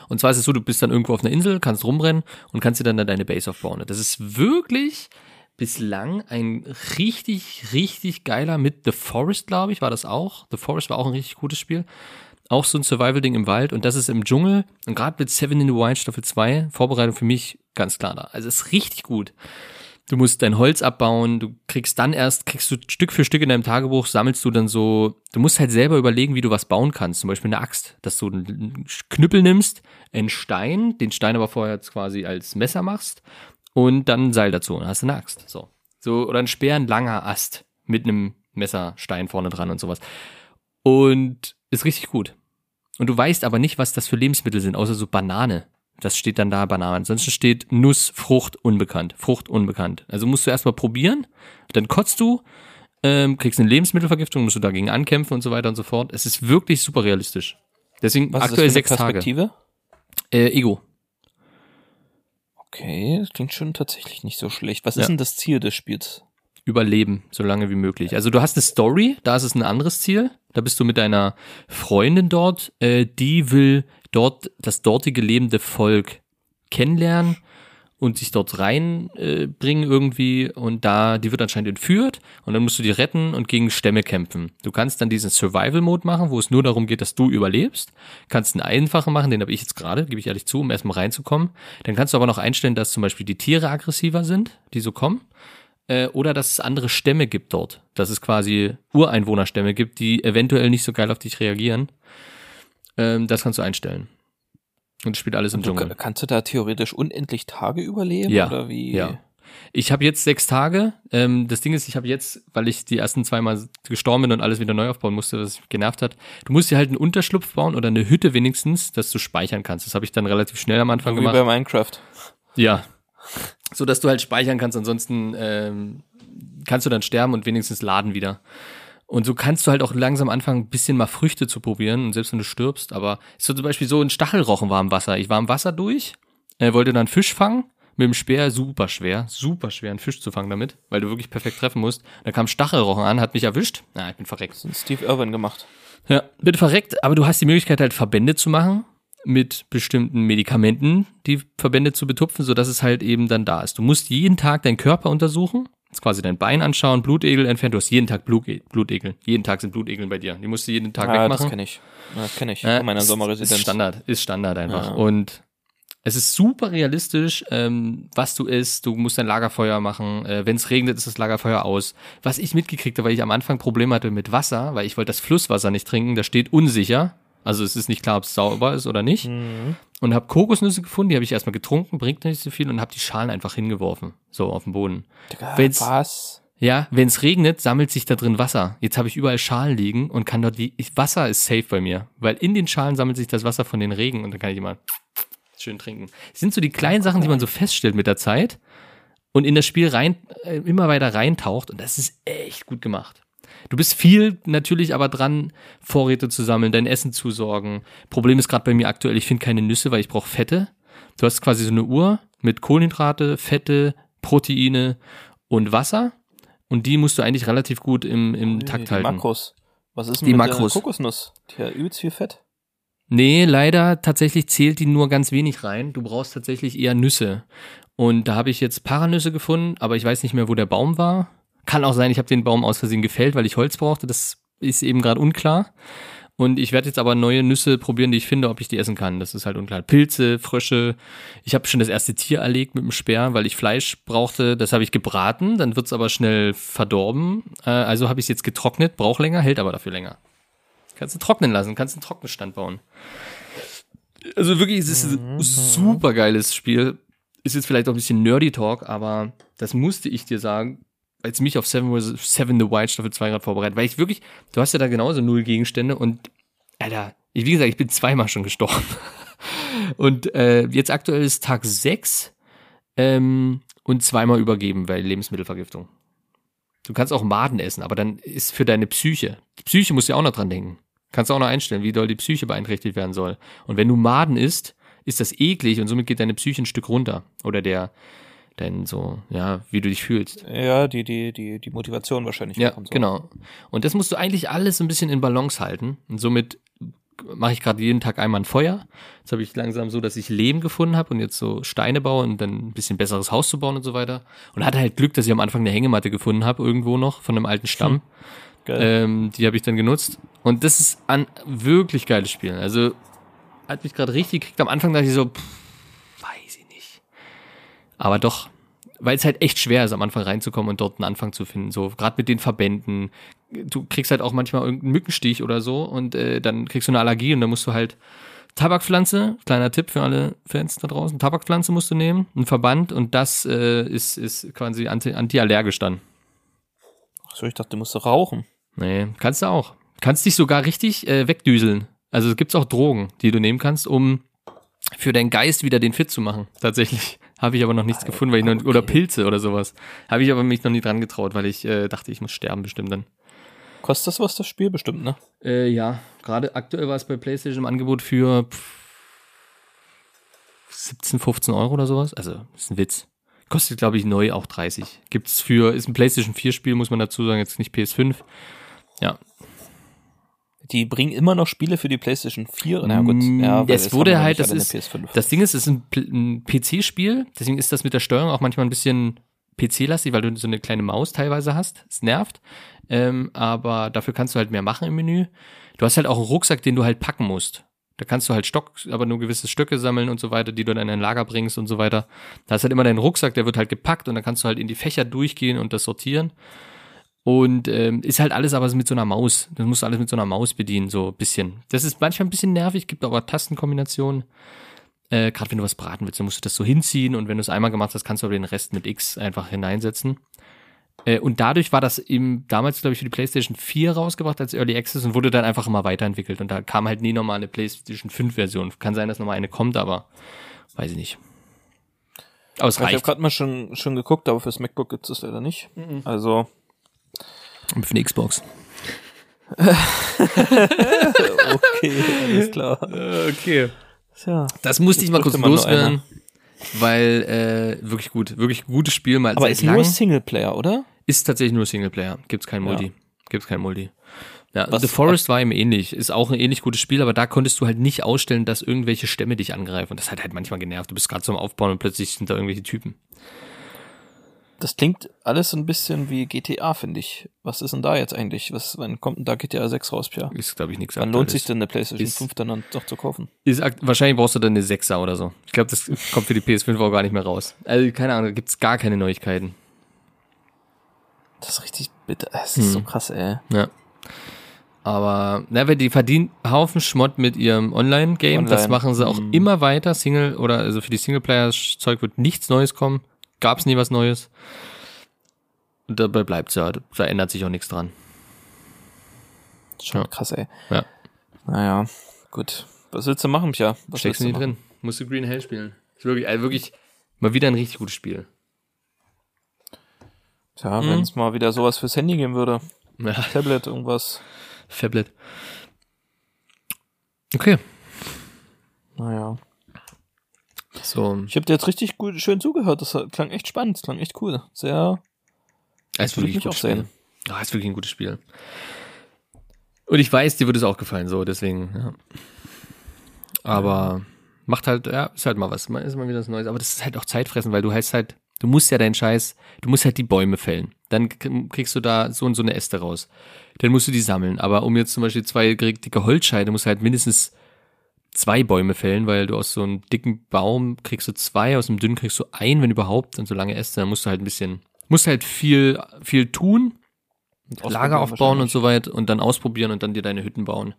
Und zwar ist es so, du bist dann irgendwo auf einer Insel, kannst rumrennen und kannst dir dann da deine Base aufbauen. Das ist wirklich bislang ein richtig, richtig geiler mit The Forest, glaube ich, war das auch. The Forest war auch ein richtig gutes Spiel. Auch so ein Survival-Ding im Wald und das ist im Dschungel und gerade mit Seven in the Wild Staffel 2, Vorbereitung für mich ganz klar da. Also es ist richtig gut. Du musst dein Holz abbauen, du kriegst dann erst, kriegst du Stück für Stück in deinem Tagebuch, sammelst du dann so, du musst halt selber überlegen, wie du was bauen kannst. Zum Beispiel eine Axt, dass du einen Knüppel nimmst, einen Stein, den Stein aber vorher quasi als Messer machst und dann ein Seil dazu. Dann hast eine Axt. So. So, oder ein Speer, ein langer Ast mit einem Messerstein vorne dran und sowas. Und ist richtig gut. Und du weißt aber nicht, was das für Lebensmittel sind, außer so Banane. Das steht dann da, Banane. Ansonsten steht Nuss, Frucht, unbekannt. Frucht, unbekannt. Also musst du erstmal probieren, dann kotzt du, ähm, kriegst eine Lebensmittelvergiftung, musst du dagegen ankämpfen und so weiter und so fort. Es ist wirklich super realistisch. Deswegen Was aktuell ist das für sechs eine Tage. Perspektive? Äh, Ego. Okay, das klingt schon tatsächlich nicht so schlecht. Was Ja. ist denn das Ziel des Spiels? Überleben, so lange wie möglich. Also du hast eine Story, da ist es ein anderes Ziel. Da bist du mit deiner Freundin dort, äh, die will dort das dortige lebende Volk kennenlernen und sich dort reinbringen äh, irgendwie und da, die wird anscheinend entführt und dann musst du die retten und gegen Stämme kämpfen. Du kannst dann diesen Survival-Mode machen, wo es nur darum geht, dass du überlebst. Kannst einen einfachen machen, den habe ich jetzt gerade, gebe ich ehrlich zu, um erstmal reinzukommen. Dann kannst du aber noch einstellen, dass zum Beispiel die Tiere aggressiver sind, die so kommen äh, oder dass es andere Stämme gibt dort. Dass es quasi Ureinwohnerstämme gibt, die eventuell nicht so geil auf dich reagieren. Ähm, das kannst du einstellen. Und es spielt alles im Dschungel. kannst du da theoretisch unendlich Tage überleben? Ja, Oder wie? ja. Ich habe jetzt sechs Tage. Ähm, das Ding ist, ich habe jetzt, weil ich die ersten zweimal gestorben bin und alles wieder neu aufbauen musste, was mich genervt hat, du musst dir halt einen Unterschlupf bauen oder eine Hütte wenigstens, dass du speichern kannst. Das habe ich dann relativ schnell am Anfang Wie gemacht. bei Minecraft. Ja. So dass du halt speichern kannst, ansonsten ähm, kannst du dann sterben und wenigstens laden wieder. Und so kannst du halt auch langsam anfangen, ein bisschen mal Früchte zu probieren und selbst wenn du stirbst, aber so zum Beispiel so ein Stachelrochen war im Wasser. Ich war im Wasser durch, äh, wollte dann Fisch fangen, mit dem Speer super schwer, super schwer einen Fisch zu fangen damit, weil du wirklich perfekt treffen musst. Da kam Stachelrochen an, hat mich erwischt. Na, ich bin verreckt. Das Steve Irwin gemacht. Ja, bin verreckt, aber du hast die Möglichkeit halt Verbände zu machen mit bestimmten Medikamenten, die Verbände zu betupfen, sodass es halt eben dann da ist. Du musst jeden Tag deinen Körper untersuchen, jetzt quasi dein Bein anschauen, Blutegel entfernen. Du hast jeden Tag Blut, Blutegel. Jeden Tag sind Blutegel bei dir. Die musst du jeden Tag Ah, das wegmachen. kenne ich. Das kenne ich von meiner ist- Sommerresidenz. Ist Standard, ist Standard einfach. Ja. Und es ist super realistisch, ähm, was du isst. Du musst ein Lagerfeuer machen. Äh, Wenn es regnet, ist das Lagerfeuer aus. Was ich mitgekriegt habe, weil ich am Anfang Probleme hatte mit Wasser, weil ich wollte das Flusswasser nicht trinken, da steht unsicher. Also es ist nicht klar, ob es sauber ist oder nicht. Mhm. Und habe Kokosnüsse gefunden, die habe ich erstmal getrunken, bringt nicht so viel und habe die Schalen einfach hingeworfen, so auf den Boden. Digga, Wenn's- was? Ja, wenn es regnet, sammelt sich da drin Wasser. Jetzt habe ich überall Schalen liegen und kann dort die ich, Wasser ist safe bei mir, weil in den Schalen sammelt sich das Wasser von den Regen und dann kann ich immer schön trinken. Das sind so die kleinen Sachen, die man so feststellt mit der Zeit und in das Spiel rein, äh, immer weiter reintaucht und das ist echt gut gemacht. Du bist viel natürlich aber dran, Vorräte zu sammeln, dein Essen zu sorgen. Problem ist gerade bei mir aktuell, ich finde keine Nüsse, weil ich brauche Fette. Du hast quasi so eine Uhr mit Kohlenhydrate, Fette, Proteine und Wasser. Und die musst du eigentlich relativ gut im, im Takt die halten. Makros. Was ist denn Die mit Makros. der Kokosnuss? Die hat übelst viel Fett. Nee, leider tatsächlich zählt die nur ganz wenig rein. Du brauchst tatsächlich eher Nüsse. Und da habe ich jetzt Paranüsse gefunden, aber ich weiß nicht mehr, wo der Baum war. Kann auch sein, ich habe den Baum aus Versehen gefällt, weil ich Holz brauchte. Das ist eben gerade unklar. Und ich werde jetzt aber neue Nüsse probieren, die ich finde, ob ich die essen kann. Das ist halt unklar. Pilze, Frösche. Ich habe schon das erste Tier erlegt mit dem Speer, weil ich Fleisch brauchte. Das habe ich gebraten, dann wird's aber schnell verdorben. Äh, also habe ich es jetzt getrocknet, braucht länger, hält aber dafür länger. Kannst du trocknen lassen, kannst einen Trocknestand bauen. Also wirklich, es ist ein super geiles Spiel. Ist jetzt vielleicht auch ein bisschen Nerdy Talk, aber das musste ich dir sagen, als mich auf Seven. Seven the Wild Staffel 2 gerade vorbereitet, weil ich wirklich, du hast ja da genauso null Gegenstände und, Alter, ich, wie gesagt, ich bin zweimal schon gestorben. [LAUGHS] Und äh, jetzt aktuell ist Tag 6 ähm, und zweimal übergeben bei Lebensmittelvergiftung. Du kannst auch Maden essen, aber dann ist für deine Psyche. Die Psyche muss ja auch noch dran denken. Kannst du auch noch einstellen, wie doll die Psyche beeinträchtigt werden soll. Und wenn du Maden isst, ist das eklig und somit geht deine Psyche ein Stück runter. Oder der, dein so, ja, wie du dich fühlst. Ja, die, die, die, die Motivation wahrscheinlich. Ja, so. genau. Und das musst du eigentlich alles so ein bisschen in Balance halten. Und somit mache ich gerade jeden Tag einmal ein Feuer. Jetzt habe ich langsam so, dass ich Lehm gefunden habe und jetzt so Steine baue und dann ein bisschen besseres Haus zu bauen und so weiter. Und hatte halt Glück, dass ich am Anfang eine Hängematte gefunden habe, irgendwo noch, von einem alten Stamm. Geil. Ähm, die habe ich dann genutzt. Und das ist ein wirklich geiles Spiel. Also hat mich gerade richtig gekriegt. Am Anfang dachte ich so, pff. Aber doch, weil es halt echt schwer ist, am Anfang reinzukommen und dort einen Anfang zu finden. So, gerade mit den Verbänden. Du kriegst halt auch manchmal irgendeinen Mückenstich oder so und äh, dann kriegst du eine Allergie und dann musst du halt Tabakpflanze, kleiner Tipp für alle Fans da draußen, Tabakpflanze musst du nehmen, einen Verband und das äh, ist, ist quasi anti, antiallergisch dann. So, ich dachte, du musst rauchen. Nee, kannst du auch. Kannst dich sogar richtig äh, wegdüseln. Also es gibt auch Drogen, die du nehmen kannst, um für deinen Geist wieder den fit zu machen. Tatsächlich. Habe ich aber noch nichts gefunden, weil ich noch, oder Pilze oder sowas. Habe ich aber mich noch nie dran getraut, weil ich äh, dachte, ich muss sterben bestimmt dann. Kostet das was, das Spiel? Bestimmt, ne? Äh, ja, gerade aktuell war es bei PlayStation im Angebot für pff, 17, 15 Euro oder sowas. Also, ist ein Witz. Kostet, glaube ich, neu auch 30. Gibt's für, ist ein PlayStation 4 Spiel, muss man dazu sagen, jetzt nicht PS5. Ja, Die bringen immer noch Spiele für die PlayStation 4. Na gut, Mm, ja, weil es das wurde halt, das ist, eine PS5. das Ding ist, es ist ein, ein PC-Spiel, deswegen ist das mit der Steuerung auch manchmal ein bisschen PC-lastig, weil du so eine kleine Maus teilweise hast. Es nervt. Ähm, aber dafür kannst du halt mehr machen im Menü. Du hast halt auch einen Rucksack, den du halt packen musst. Da kannst du halt Stock, aber nur gewisse Stöcke sammeln und so weiter, die du dann in ein Lager bringst und so weiter. Da hast halt immer deinen Rucksack, der wird halt gepackt und dann kannst du halt in die Fächer durchgehen und das sortieren. Und ähm, ist halt alles aber mit so einer Maus. Das musst du alles mit so einer Maus bedienen, so ein bisschen. Das ist manchmal ein bisschen nervig, gibt aber Tastenkombinationen. Äh, Gerade wenn du was braten willst, dann musst du das so hinziehen und wenn du es einmal gemacht hast, kannst du aber den Rest mit X einfach hineinsetzen. Äh, und dadurch war das eben damals, glaube ich, für die PlayStation 4 rausgebracht als Early Access und wurde dann einfach immer weiterentwickelt. Und da kam halt nie nochmal eine PlayStation 5 Version. Kann sein, dass nochmal eine kommt, aber weiß ich nicht. Aber es ich habe reicht. gerade mal schon, schon geguckt, aber fürs MacBook gibt es leider nicht. Mhm. Also, für eine Xbox. [LAUGHS] okay, alles klar. Okay. Tja. Das musste ich mal kurz nur loswerden, weil äh, wirklich gut, wirklich gutes Spiel mal Aber ist nur langem. Singleplayer, oder? Ist tatsächlich nur Singleplayer, gibt's kein Ja. Multi. Gibt's kein Multi. Ja, Was- The Forest war ihm ähnlich, ist auch ein ähnlich gutes Spiel, aber da konntest du halt nicht ausstellen, dass irgendwelche Stämme dich angreifen. Und das hat halt manchmal genervt. Du bist gerade so am Aufbauen und plötzlich sind da irgendwelche Typen. Das klingt alles ein bisschen wie GTA, finde ich. Was ist denn da jetzt eigentlich? Was, wann kommt denn da GTA 6 raus, Pia? Ist, glaube ich, nichts Wann lohnt sich denn eine PlayStation Ist- 5 dann doch zu kaufen? Ist, wahrscheinlich brauchst du dann eine 6er oder so. Ich glaube, das kommt für die PS5 auch gar nicht mehr raus. Also, keine Ahnung, da gibt's gar keine Neuigkeiten. Das ist richtig bitter. Das ist Hm. so krass, ey. Ja. Aber, na, weil die verdienen Haufen Schmott mit ihrem Online-Game. Das Online. machen sie auch Mhm. immer weiter. Single oder also für die Singleplayer-Zeug wird nichts Neues kommen. Gab's nie was Neues. Und dabei bleibt's ja. Da ändert sich auch nichts dran. Schon Ja. krass, ey. Ja. Naja, gut. Was willst du machen, Pia? Was Steckst du machen? drin. Musst du Green Hell spielen. Ist wirklich, also wirklich mal wieder ein richtig gutes Spiel. Tja, wenn es mal wieder sowas fürs Handy geben würde. Ja, Tablet, irgendwas. Fablet. Okay. Naja. So. Ich habe dir jetzt richtig gut, schön zugehört. Das klang echt spannend, das klang echt cool. Sehr. Will wirklich ich auch sehen. Ah, ist wirklich ein gutes Spiel. Und ich weiß, dir würde es auch gefallen, so, deswegen, ja. Aber macht halt, ja, ist halt mal was, ist mal wieder was Neues. Aber das ist halt auch Zeitfressen, weil du heißt halt, du musst ja deinen Scheiß, du musst halt die Bäume fällen. Dann kriegst du da so und so eine Äste raus. Dann musst du die sammeln. Aber um jetzt zum Beispiel zwei dicke Holzscheide, musst du halt mindestens zwei Bäume fällen, weil du aus so einem dicken Baum kriegst du zwei, aus einem dünnen kriegst du einen, wenn überhaupt, und so lange Äste, dann musst du halt ein bisschen, musst halt viel, viel tun, Lager aufbauen und so weit und dann ausprobieren und dann dir deine Hütten bauen.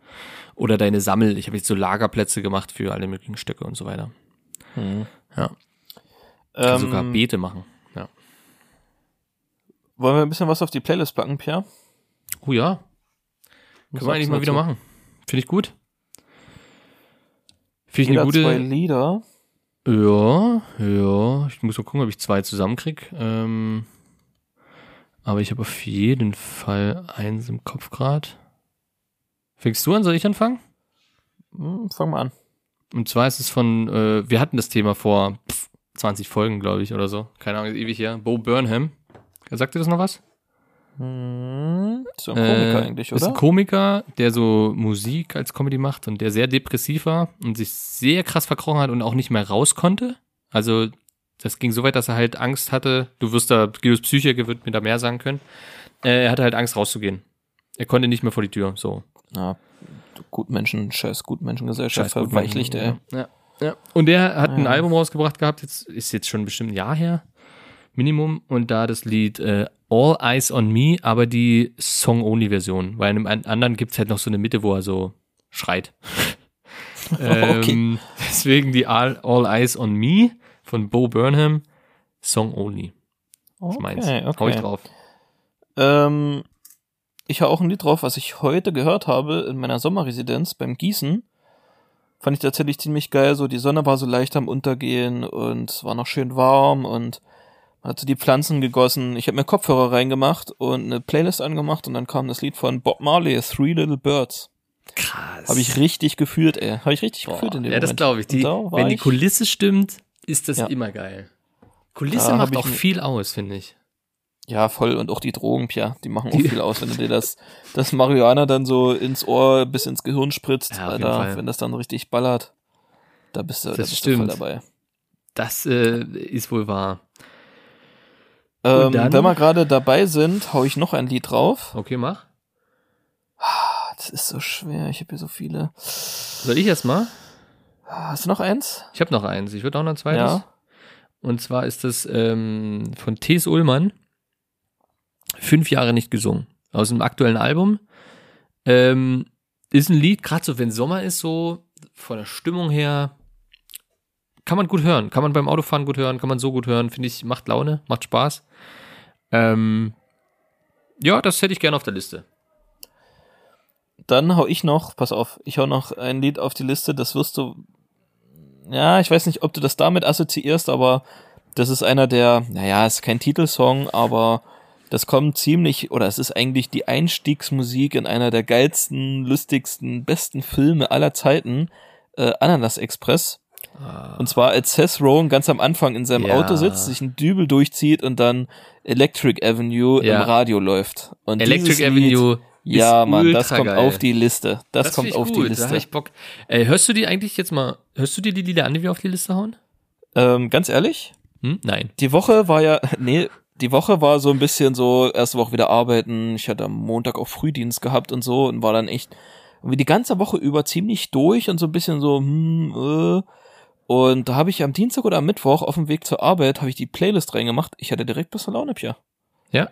Oder deine Sammel, ich habe jetzt so Lagerplätze gemacht für alle möglichen Stöcke und so weiter. Ja, Ähm, sogar Beete machen. Ja. wollen wir ein bisschen was auf die Playlist packen, Pierre? Oh ja, können wir eigentlich mal wieder machen. Finde ich gut. Finde ich Jeder eine zwei gute. Lieder. Ja, ja. Ich muss mal gucken, ob ich zwei zusammenkrieg. Ähm, aber ich habe auf jeden Fall eins im Kopf gerade. Fängst du an? Soll ich anfangen? Hm, fang mal an. Und zwar ist es von, äh, wir hatten das Thema vor pff, 20 Folgen, glaube ich, oder so. Keine Ahnung, ist ewig her. Bo Burnham. Sagt dir das noch was? Hm, so ein Komiker Äh, eigentlich, Ist oder? ein Komiker, der so Musik als Comedy macht und der sehr depressiv war und sich sehr krass verkrochen hat und auch nicht mehr raus konnte. Also das ging so weit, dass er halt Angst hatte. Du wirst da, Guidos Psychiker wird mir da mehr sagen können. Äh, er hatte halt Angst rauszugehen. Er konnte nicht mehr vor die Tür. So. Ja, Gutmenschen, scheiß Gutmenschengesellschaft, Scheiß verweichlicht, ey. Ja. ja. Und der hat ein Ja. Album rausgebracht gehabt, jetzt ist jetzt schon bestimmt ein Jahr her. Minimum. Und da das Lied äh, All Eyes on Me, aber die Song-Only-Version. Weil in einem anderen gibt's halt noch so eine Mitte, wo er so schreit. [LAUGHS] ähm, deswegen die All, All Eyes on Me von Bo Burnham, Song Only. Das meins. Okay, Hau ich okay. drauf. Ähm, ich habe auch ein Lied drauf, was ich heute gehört habe in meiner Sommerresidenz beim Gießen. Fand ich tatsächlich ziemlich geil. So, die Sonne war so leicht am Untergehen und es war noch schön warm und man hat so die Pflanzen gegossen. Ich habe mir Kopfhörer reingemacht und eine Playlist angemacht und dann kam das Lied von Bob Marley, Three Little Birds. Krass. Habe ich richtig gefühlt, ey. Habe ich richtig gefühlt in dem ja, das Moment. glaube ich. Die, da wenn die ich- Kulisse stimmt, ist das Ja. immer geil. Kulisse Da macht auch viel aus, finde ich. Ja, voll. Und auch die Drogen, Pia, die machen auch Die- viel aus, wenn du dir das, das Marihuana dann so ins Ohr bis ins Gehirn spritzt, Ja. Alter, wenn das dann richtig ballert. Da bist du, da Das bist du voll stimmt. dabei. Das äh, ist wohl wahr. Ähm, wenn wir gerade dabei sind, hau ich noch ein Lied drauf. Okay, mach. Ah, Das ist so schwer, ich habe hier so viele. Soll ich erst mal? Ah, Hast du noch eins? Ich habe noch eins. Ich würde auch noch ein zweites. Ja. Und zwar ist das ähm, von T.S. Ullmann. Fünf Jahre nicht gesungen. Aus dem aktuellen Album. Ähm, ist ein Lied, gerade so, wenn Sommer ist, so von der Stimmung her, kann man gut hören. Kann man beim Autofahren gut hören, kann man so gut hören. Finde ich, macht Laune, macht Spaß. Ähm, ja, das hätte ich gerne auf der Liste. Dann hau ich noch, pass auf, ich hau noch ein Lied auf die Liste, das wirst du, ja, ich weiß nicht, ob du das damit assoziierst, aber das ist einer der, naja, ist kein Titelsong, aber das kommt ziemlich, oder es ist eigentlich die Einstiegsmusik in einer der geilsten, lustigsten, besten Filme aller Zeiten, äh, Ananas Express. Und zwar als Seth Rogen ganz am Anfang in seinem Ja. Auto sitzt, sich einen Dübel durchzieht und dann Electric Avenue Ja. im Radio läuft. Und Electric dieses Lied- Avenue. ja, Mann, das kommt geil. auf die Liste. Das, kommt find ich auf die gut, Da Liste. hab ich Bock. Äh, hörst du die eigentlich jetzt mal, hörst du dir die Lieder an, die wir auf die Liste hauen? Ähm, ganz ehrlich, Hm? Nein. die Woche war ja, [LAUGHS] nee, die Woche war so ein bisschen so, erste Woche wieder arbeiten. Ich hatte am Montag auch Frühdienst gehabt und so und war dann echt irgendwie die ganze Woche über ziemlich durch und so ein bisschen so, hm, äh. Und da habe ich am Dienstag oder am Mittwoch auf dem Weg zur Arbeit, habe ich die Playlist reingemacht. Ich hatte direkt bessere Laune, Pia. Ja.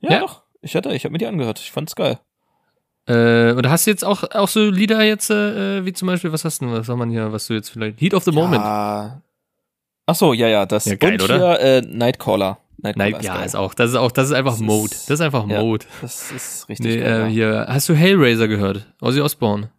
Ja, Ja. doch. Ich hatte, ich habe mir die angehört. Ich fand's geil. Äh, oder hast du jetzt auch, auch so Lieder jetzt, äh, wie zum Beispiel, was hast du, denn, was soll man hier, was du jetzt vielleicht, Heat of the Moment. Ja. Ach so, ja, ja, das. Ja, geil, und oder? hier, äh, Nightcaller. Nightcaller Nein, ja, geil. ist auch, das ist auch, das ist einfach Das Mode. ist- Das ist einfach ja. Mode. Das ist richtig Nee, geil. äh, ja. hier, hast du Hellraiser gehört? Ozzy Osbourne.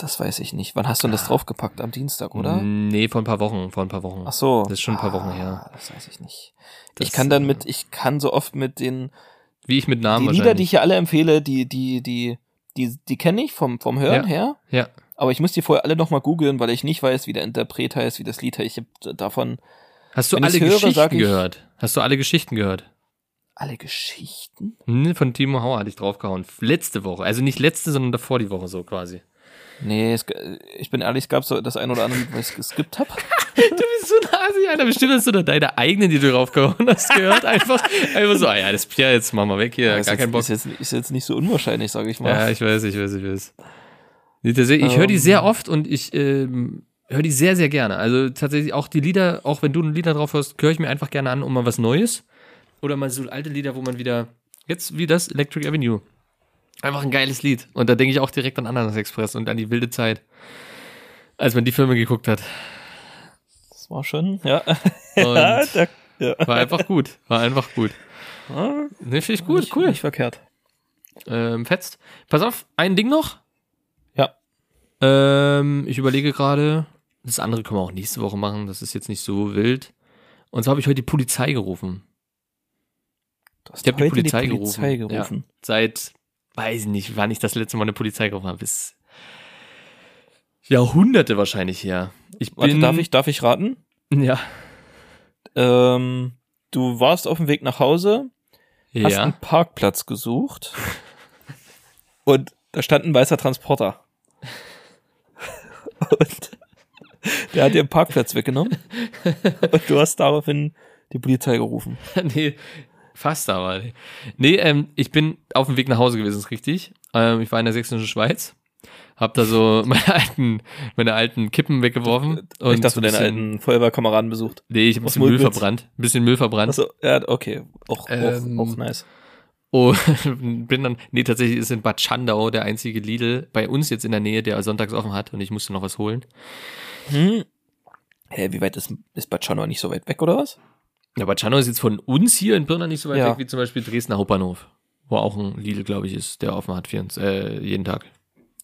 Das weiß ich nicht. Wann hast du denn das draufgepackt? Am Dienstag, oder? Nee, vor ein paar Wochen, vor ein paar Wochen. Ach so. Das ist schon ein paar Wochen her. Ah, Das weiß ich nicht. Das, ich kann dann äh, mit, ich kann so oft mit den Wie ich mit Namen die Lieder, die ich hier alle empfehle, die, die, die, die, die kenne ich vom, vom Hören Ja. her. Ja. Aber ich muss die vorher alle nochmal googeln, weil ich nicht weiß, wie der Interpret heißt, wie das Lied heißt. Ich habe davon Hast du alle höre, Geschichten ich- gehört? Hast du alle Geschichten gehört? alle Geschichten. Hm, Von Timo Hauer hatte ich draufgehauen. Letzte Woche. Also nicht letzte, sondern davor die Woche so quasi. Nee, es, ich bin ehrlich, es gab so das ein oder andere, was ich geskippt habe. [LAUGHS] Du bist so ein Hasi, Alter. Bestimmt hast du da deine eigenen, die du draufgehauen hast, gehört. Einfach, einfach so, ah ja, das Pierre, jetzt machen wir weg hier. ist, Gar jetzt, kein Bock. ist, jetzt, ist jetzt nicht so unwahrscheinlich, sage ich mal. Ja, ich weiß, ich weiß, ich weiß. Ich höre die Ähm. sehr oft und ich ähm, höre die sehr, sehr gerne. Also tatsächlich auch die Lieder, auch wenn du Lieder drauf hörst, höre ich mir einfach gerne an, um mal was Neues. Oder mal so alte Lieder, wo man wieder, jetzt wie das, Electric Avenue. Einfach ein geiles Lied. Und da denke ich auch direkt an Ananas Express und an die wilde Zeit, als man die Filme geguckt hat. Das war schon, ja. [LAUGHS] Ja, da, ja. war einfach gut. War einfach gut. Ah, Ne, finde ich gut, nicht, cool. Nicht verkehrt. Ähm, fetzt. Pass auf, ein Ding noch. Ja. Ähm, ich überlege gerade, das andere können wir auch nächste Woche machen, das ist jetzt nicht so wild. Und zwar habe ich heute die Polizei gerufen. Du hast Ich habe die Polizei, Polizei gerufen. gerufen. Ja, seit, weiß ich nicht, wann ich das letzte Mal eine Polizei gerufen habe. Bis Jahrhunderte wahrscheinlich her. Ich bin, Warte, darf ich, darf ich raten? Ja. Ähm, du warst auf dem Weg nach Hause, hast Ja. einen Parkplatz gesucht [LAUGHS] und da stand ein weißer Transporter. [LAUGHS] Und der hat dir einen Parkplatz weggenommen [LAUGHS] und du hast daraufhin die Polizei gerufen. nee, fast aber. Nee, ähm, ich bin auf dem Weg nach Hause gewesen, ist richtig. Ähm, ich war in der sächsischen Schweiz. Hab da so [LAUGHS] meine alten, meine alten Kippen weggeworfen. Und ich dachte, so du ein deine bisschen- alten Feuerwehrkameraden besucht. Nee, ich hab ein bisschen Müll verbrannt. Ein bisschen Müll verbrannt. Achso, ja, okay. Auch, Ähm, auch, auch nice. Und [LAUGHS] bin dann, nee, tatsächlich ist in Bad Schandau der einzige Lidl bei uns jetzt in der Nähe, der sonntags offen hat und ich musste noch was holen. Hm. Hä, wie weit ist, ist Bad Schandau nicht so weit weg, oder was? Ja, Schandau ist jetzt von uns hier in Pirna nicht so weit Ja. weg wie zum Beispiel Dresdner Hauptbahnhof, wo auch ein Lidl, glaube ich, ist, der offen hat, 24, äh, jeden Tag.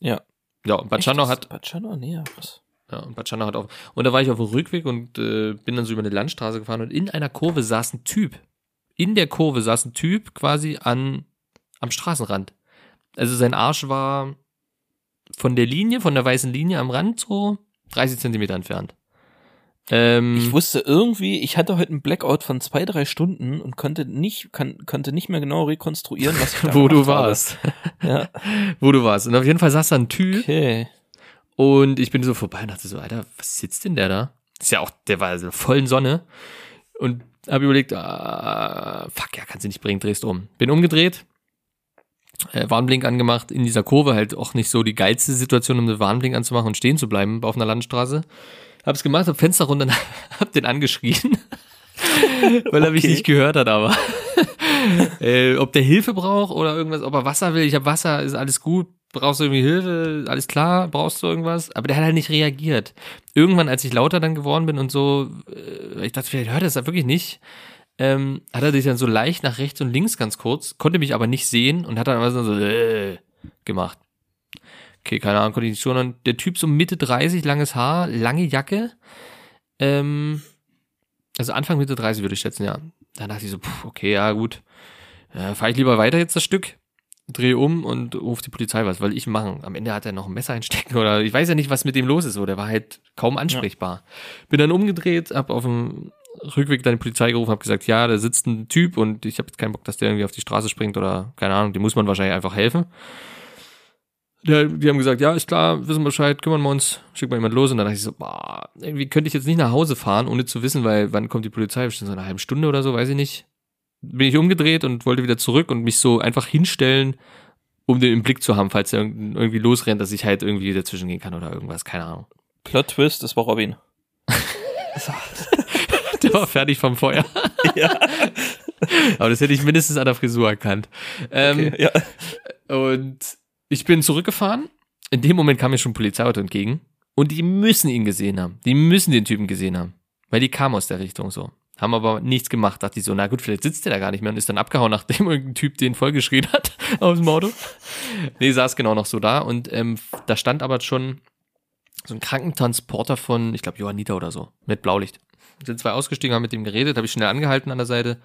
Ja. Ja, und Bad Echt? Hat Schandau, nee, was? Ja, und Schandau hat auch. Und da war ich auf dem Rückweg und äh, bin dann so über eine Landstraße gefahren und in einer Kurve saß ein Typ. In der Kurve saß ein Typ quasi an am Straßenrand. Also sein Arsch war von der Linie, von der weißen Linie am Rand so 30 Zentimeter entfernt. Ähm, Ich wusste irgendwie, ich hatte heute einen Blackout von zwei, drei Stunden und konnte nicht, kann, konnte nicht mehr genau rekonstruieren, was ich da [LAUGHS] wo du warst. Ja, [LAUGHS] wo du warst. Und auf jeden Fall saß da ein Typ okay. Und ich bin so vorbei und dachte so, Alter, was sitzt denn der da? Ist ja auch, der war so vollen Sonne. Und habe überlegt, ah, fuck, ja, kannst du nicht bringen, drehst um. Bin umgedreht, äh, Warnblink angemacht, in dieser Kurve halt auch nicht so die geilste Situation, um den Warnblink anzumachen und stehen zu bleiben auf einer Landstraße. Hab's gemacht, hab Fenster runter, [LAUGHS] hab den angeschrien, [LAUGHS] weil er mich Okay. nicht gehört hat, aber [LAUGHS] äh, ob der Hilfe braucht oder irgendwas, ob er Wasser will, ich hab Wasser, ist alles gut, brauchst du irgendwie Hilfe, alles klar, brauchst du irgendwas, aber der hat halt nicht reagiert. Irgendwann, als ich lauter dann geworden bin und so, äh, ich dachte, vielleicht hört er es da wirklich nicht, ähm, hat er sich dann so leicht nach rechts und links ganz kurz, konnte mich aber nicht sehen und hat dann aber so äh, gemacht. Okay, keine Ahnung, konnte ich nicht schon. Und der Typ so Mitte 30, langes Haar, lange Jacke. Ähm, also Anfang Mitte 30 würde ich schätzen, ja. Dann dachte ich so, pff, okay, ja gut. Äh, Fahre ich lieber weiter jetzt das Stück, drehe um und rufe die Polizei was, weil ich machen. Am Ende hat er noch ein Messer einstecken oder ich weiß ja nicht, was mit dem los ist. So, der war halt kaum ansprechbar. Bin dann umgedreht, hab auf dem Rückweg dann die Polizei gerufen, hab gesagt, ja, da sitzt ein Typ und ich habe jetzt keinen Bock, dass der irgendwie auf die Straße springt oder keine Ahnung, dem muss man wahrscheinlich einfach helfen. Ja, die haben gesagt, ja, ist klar, wissen Bescheid, kümmern wir uns, schick mal jemand los. Und dann dachte ich so, boah, irgendwie könnte ich jetzt nicht nach Hause fahren, ohne zu wissen, weil wann kommt die Polizei? Bestimmt so eine halbe Stunde oder so, weiß ich nicht. Bin ich umgedreht und wollte wieder zurück und mich so einfach hinstellen, um den im Blick zu haben, falls er irgend- irgendwie losrennt, dass ich halt irgendwie dazwischen gehen kann oder irgendwas, keine Ahnung. Plot Twist, das war Robin. [LAUGHS] Der war fertig vom Feuer. [LAUGHS] ja, Aber das hätte ich mindestens an der Frisur erkannt. Ähm, okay, ja. Und ich bin zurückgefahren. In dem Moment kam mir schon ein Polizeiauto entgegen. Und die müssen ihn gesehen haben. Die müssen den Typen gesehen haben. Weil die kamen aus der Richtung so. haben aber nichts gemacht. Dachte ich so, na gut, vielleicht sitzt der da gar nicht mehr und ist dann abgehauen, nachdem [LAUGHS] irgendein Typ den vollgeschrien hat [LAUGHS] aus dem Auto. Nee, saß genau noch so da und ähm, da stand aber schon so ein Krankentransporter von, ich glaube, Johannita oder so, mit Blaulicht. Sind zwei ausgestiegen, haben mit dem geredet, habe ich schnell angehalten an der Seite,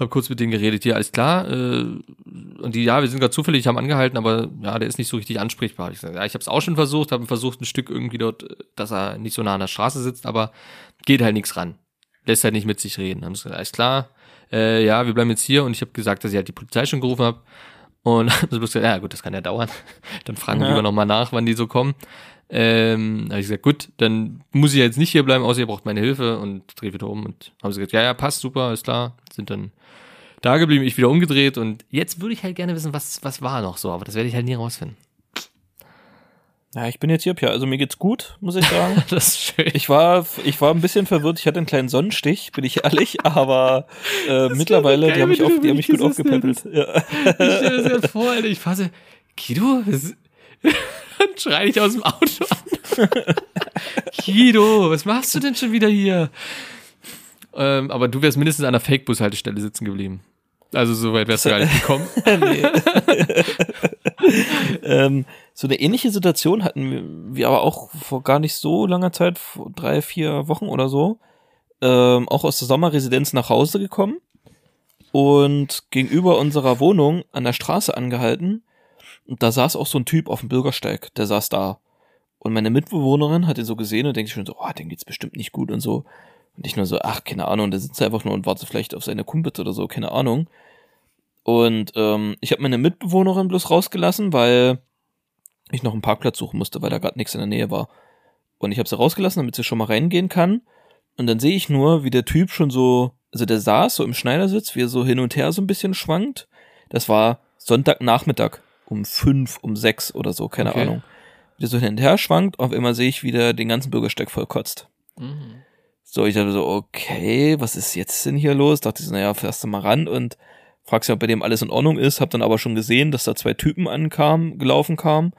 habe kurz mit denen geredet, hier, alles klar. Äh, und die, ja, wir sind gerade zufällig, haben angehalten, aber ja, der ist nicht so richtig ansprechbar. Ich sag, ja, ich habe es auch schon versucht, habe versucht, ein Stück irgendwie dort, dass er nicht so nah an der Straße sitzt, aber geht halt nichts ran. Lässt halt nicht mit sich reden. Haben sie gesagt, alles klar, äh, ja, wir bleiben jetzt hier und ich habe gesagt, dass ich halt die Polizei schon gerufen habe. Und [LAUGHS] haben sie bloß gesagt, ja gut, das kann ja dauern. [LAUGHS] Dann fragen wir Ja. lieber nochmal nach, wann die so kommen. Ähm, habe ich gesagt, gut, dann muss ich jetzt nicht hier bleiben, außer ihr braucht meine Hilfe und drehe wieder um und haben sie gesagt, ja, ja, passt, super, ist klar, sind dann da geblieben, ich wieder umgedreht und jetzt würde ich halt gerne wissen, was, was war noch so, aber das werde ich halt nie rausfinden. Ja, ich bin jetzt hier, Pia. Also mir geht's gut, muss ich sagen. [LAUGHS] Das ist schön. Ich war, ich war ein bisschen verwirrt. Ich hatte einen kleinen Sonnenstich, bin ich ehrlich, aber äh, mittlerweile, geil, die haben mich, auf, die haben mich gut aufgepäppelt. Ja. [LAUGHS] Ich stelle das ja vor, Alter, ich fasse, Guido, was, [LAUGHS] dann schreie ich aus dem Auto an. Guido, was machst du denn schon wieder hier? Ähm, aber du wärst mindestens an der Fake-Bus-Haltestelle sitzen geblieben. Also so weit wärst du gar nicht gekommen. [LAUGHS] [LAUGHS] ähm, so eine ähnliche Situation hatten wir, aber auch vor gar nicht so langer Zeit, vor drei, vier Wochen oder so, ähm, auch aus der Sommerresidenz nach Hause gekommen und gegenüber unserer Wohnung an der Straße angehalten. Und da saß auch so ein Typ auf dem Bürgersteig, der saß da. Und meine Mitbewohnerin hat ihn so gesehen und denkt schon so, oh, dem geht's bestimmt nicht gut und so. Und ich nur so, ach, keine Ahnung, der sitzt einfach nur und wartet vielleicht auf seine Kumpels oder so, keine Ahnung. Und ähm, ich habe meine Mitbewohnerin bloß rausgelassen, weil ich noch einen Parkplatz suchen musste, weil da gerade nichts in der Nähe war. Und ich habe sie rausgelassen, damit sie schon mal reingehen kann. Und dann sehe ich nur, wie der Typ schon so, also der saß so im Schneidersitz, wie er so hin und her so ein bisschen schwankt. Das war Sonntagnachmittag um fünf, um sechs oder so, keine Okay. Ahnung. Wie der so hin und her schwankt, auf einmal sehe ich, wie der den ganzen Bürgersteig voll kotzt. Mhm. So, ich dachte so, okay, was ist jetzt denn hier los? Dachte ich so, naja, fährst du mal ran und fragst ja, ob bei dem alles in Ordnung ist. Hab dann aber schon gesehen, dass da zwei Typen ankamen, gelaufen kamen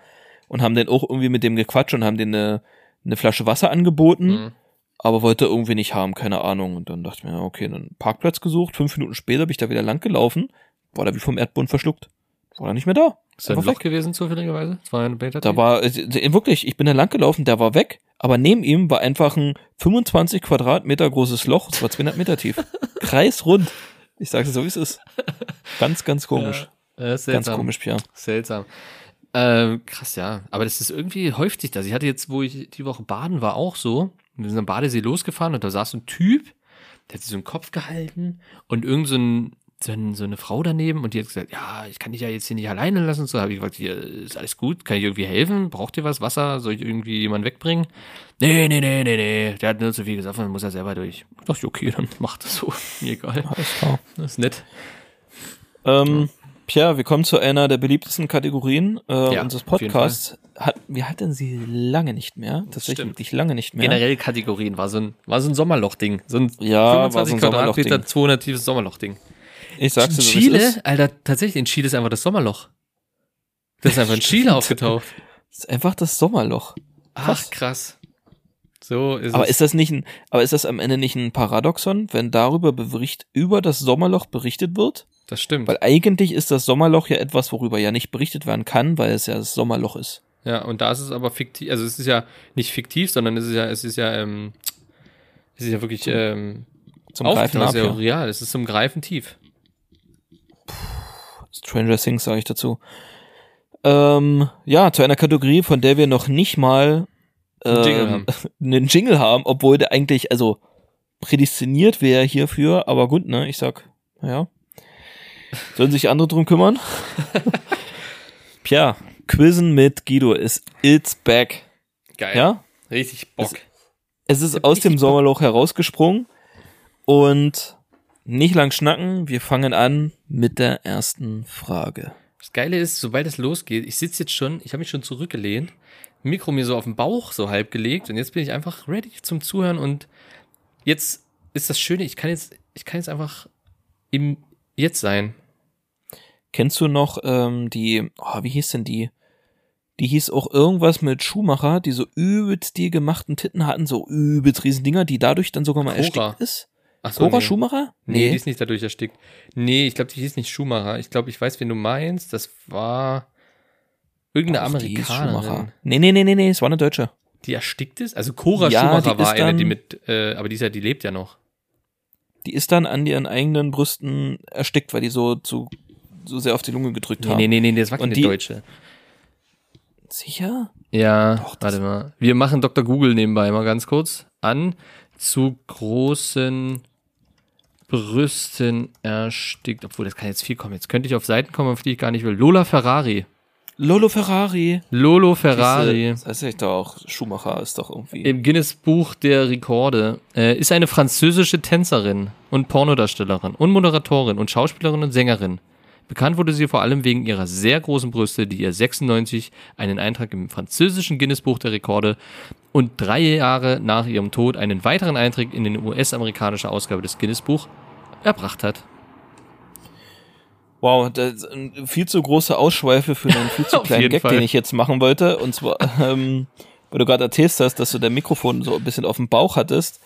und haben dann auch irgendwie mit dem gequatscht und haben denen eine, eine Flasche Wasser angeboten, Mhm. aber wollte irgendwie nicht haben, keine Ahnung. Und dann dachte ich mir, okay, dann Parkplatz gesucht. Fünf Minuten später bin ich da wieder lang gelaufen, war da wie vom Erdboden verschluckt. War da nicht mehr da. Ist ein Einfach Loch weg. gewesen, zufälligerweise? Das war ein Beta Da war, äh, wirklich, ich bin da lang gelaufen, der war weg, aber neben ihm war einfach ein 25 Quadratmeter großes Loch, es war 200 Meter tief. [LAUGHS] Kreisrund. Ich sag's so, wie es ist. Ganz, ganz komisch. Äh, ist ganz seltsam. komisch, Pia. Seltsam. Ähm, krass, ja. Aber das ist irgendwie häuft sich das. Ich hatte jetzt, wo ich die Woche baden war, auch so. Wir sind am Badesee losgefahren und da saß so ein Typ, der hat sich so einen Kopf gehalten und irgend so, ein, so, ein, so eine Frau daneben und die hat gesagt, ja, ich kann dich ja jetzt hier nicht alleine lassen. Und so habe ich gesagt, hier ist alles gut, kann ich irgendwie helfen? Braucht ihr was? Wasser? Soll ich irgendwie jemanden wegbringen? Nee, nee, nee, nee, nee. Der hat nur zu viel gesagt, dann muss er selber durch. Da dachte ich, okay, dann macht das so. [LAUGHS] Mir egal. Alles klar. Das ist nett. Ähm, Pia, wir kommen zu einer der beliebtesten Kategorien äh, Ja, unseres Podcasts. Hat, wir hatten sie lange nicht mehr. Tatsächlich stimmt. wirklich lange nicht mehr. Generell Kategorien war so ein, war so ein Sommerloch-Ding. So ein Ja, war so 25 ein Quadratmeter, Sommerloch-Ding. 200 tiefes Sommerloch-Ding. Ich sag's In dir so. Chile, Alter, tatsächlich, in Chile ist einfach das Sommerloch. Das ist einfach in Chile [LAUGHS] aufgetaucht. Das ist einfach das Sommerloch. Ach, krass. So ist Aber es. ist das nicht ein, aber ist das am Ende nicht ein Paradoxon, wenn darüber bericht, über das Sommerloch berichtet wird? das stimmt. Weil eigentlich ist das Sommerloch ja etwas, worüber ja nicht berichtet werden kann, weil es ja das Sommerloch ist. Ja, und da ist es aber fiktiv, also es ist ja nicht fiktiv, sondern es ist ja, es ist ja, ähm, es ist ja wirklich, ähm, Zum Greifen ab, ja ja. real, es ist zum Greifen tief. Stranger Things sage ich dazu. Ähm, ja, zu einer Kategorie, von der wir noch nicht mal ähm, Jingle haben. [LAUGHS] einen Jingle haben, obwohl der eigentlich, also prädestiniert wäre hierfür, aber gut, ne, ich sag, naja. Sollen sich andere drum kümmern? [LAUGHS] Tja, Quizzen mit Guido ist It's Back. Geil. Ja? Richtig Bock. Es ist hab aus dem. Sommerloch herausgesprungen und nicht lang schnacken, wir fangen an mit der ersten Frage. Das Geile ist, sobald es losgeht, ich sitze jetzt schon, ich habe mich schon zurückgelehnt, Mikro mir so auf den Bauch so halb gelegt und jetzt bin ich einfach ready zum Zuhören und jetzt ist das Schöne, ich kann jetzt, ich kann jetzt einfach im Jetzt sein. Kennst du noch ähm, die, oh, wie hieß denn die? Die hieß auch irgendwas mit Schumacher, die so übelst die gemachten Titten hatten, so übelst riesen Dinger, die dadurch dann sogar mal Cora. erstickt ist. Ach so, Cora nee. Schumacher? Nee, die ist nicht dadurch erstickt. Nee, ich glaube, die hieß nicht Schumacher. Ich glaube, ich weiß, wen du meinst. Das war irgendeine hieß Amerikanerin, Nee, nee, nee, nee, nee, es war eine Deutsche. die erstickt ist. Also Cora Ja, Schumacher war eine, die mit, äh, aber die ist ja, die lebt ja noch. Die ist dann an ihren eigenen Brüsten erstickt, weil die so zu so sehr auf die Lunge gedrückt Nee, haben. nee, nee, nee, das war keine die- Deutsche. Sicher? Ja, Doch, warte mal. Wir machen Dr. Google nebenbei mal ganz kurz an. Zu großen Brüsten erstickt. Obwohl, das kann jetzt viel kommen. Jetzt könnte ich auf Seiten kommen, auf die ich gar nicht will. Lola Ferrari. Lolo Ferrari. Lolo Ferrari. Das heißt ja doch auch, Schumacher ist doch irgendwie. Im Guinness Buch der Rekorde äh, ist eine französische Tänzerin und Pornodarstellerin und Moderatorin und Schauspielerin und Sängerin. Bekannt wurde sie vor allem wegen ihrer sehr großen Brüste, die ihr 96 einen Eintrag im französischen Guinness Buch der Rekorde und drei Jahre nach ihrem Tod einen weiteren Eintrag in den US-amerikanische Ausgabe des Guinness Buch erbracht hat. Wow, das ist ein viel zu große Ausschweife für einen viel zu [LAUGHS] kleinen Gag, Fall. den ich jetzt machen wollte. Und zwar, [LAUGHS] ähm, weil du gerade erzählt hast, dass du dein Mikrofon so ein bisschen auf dem Bauch hattest.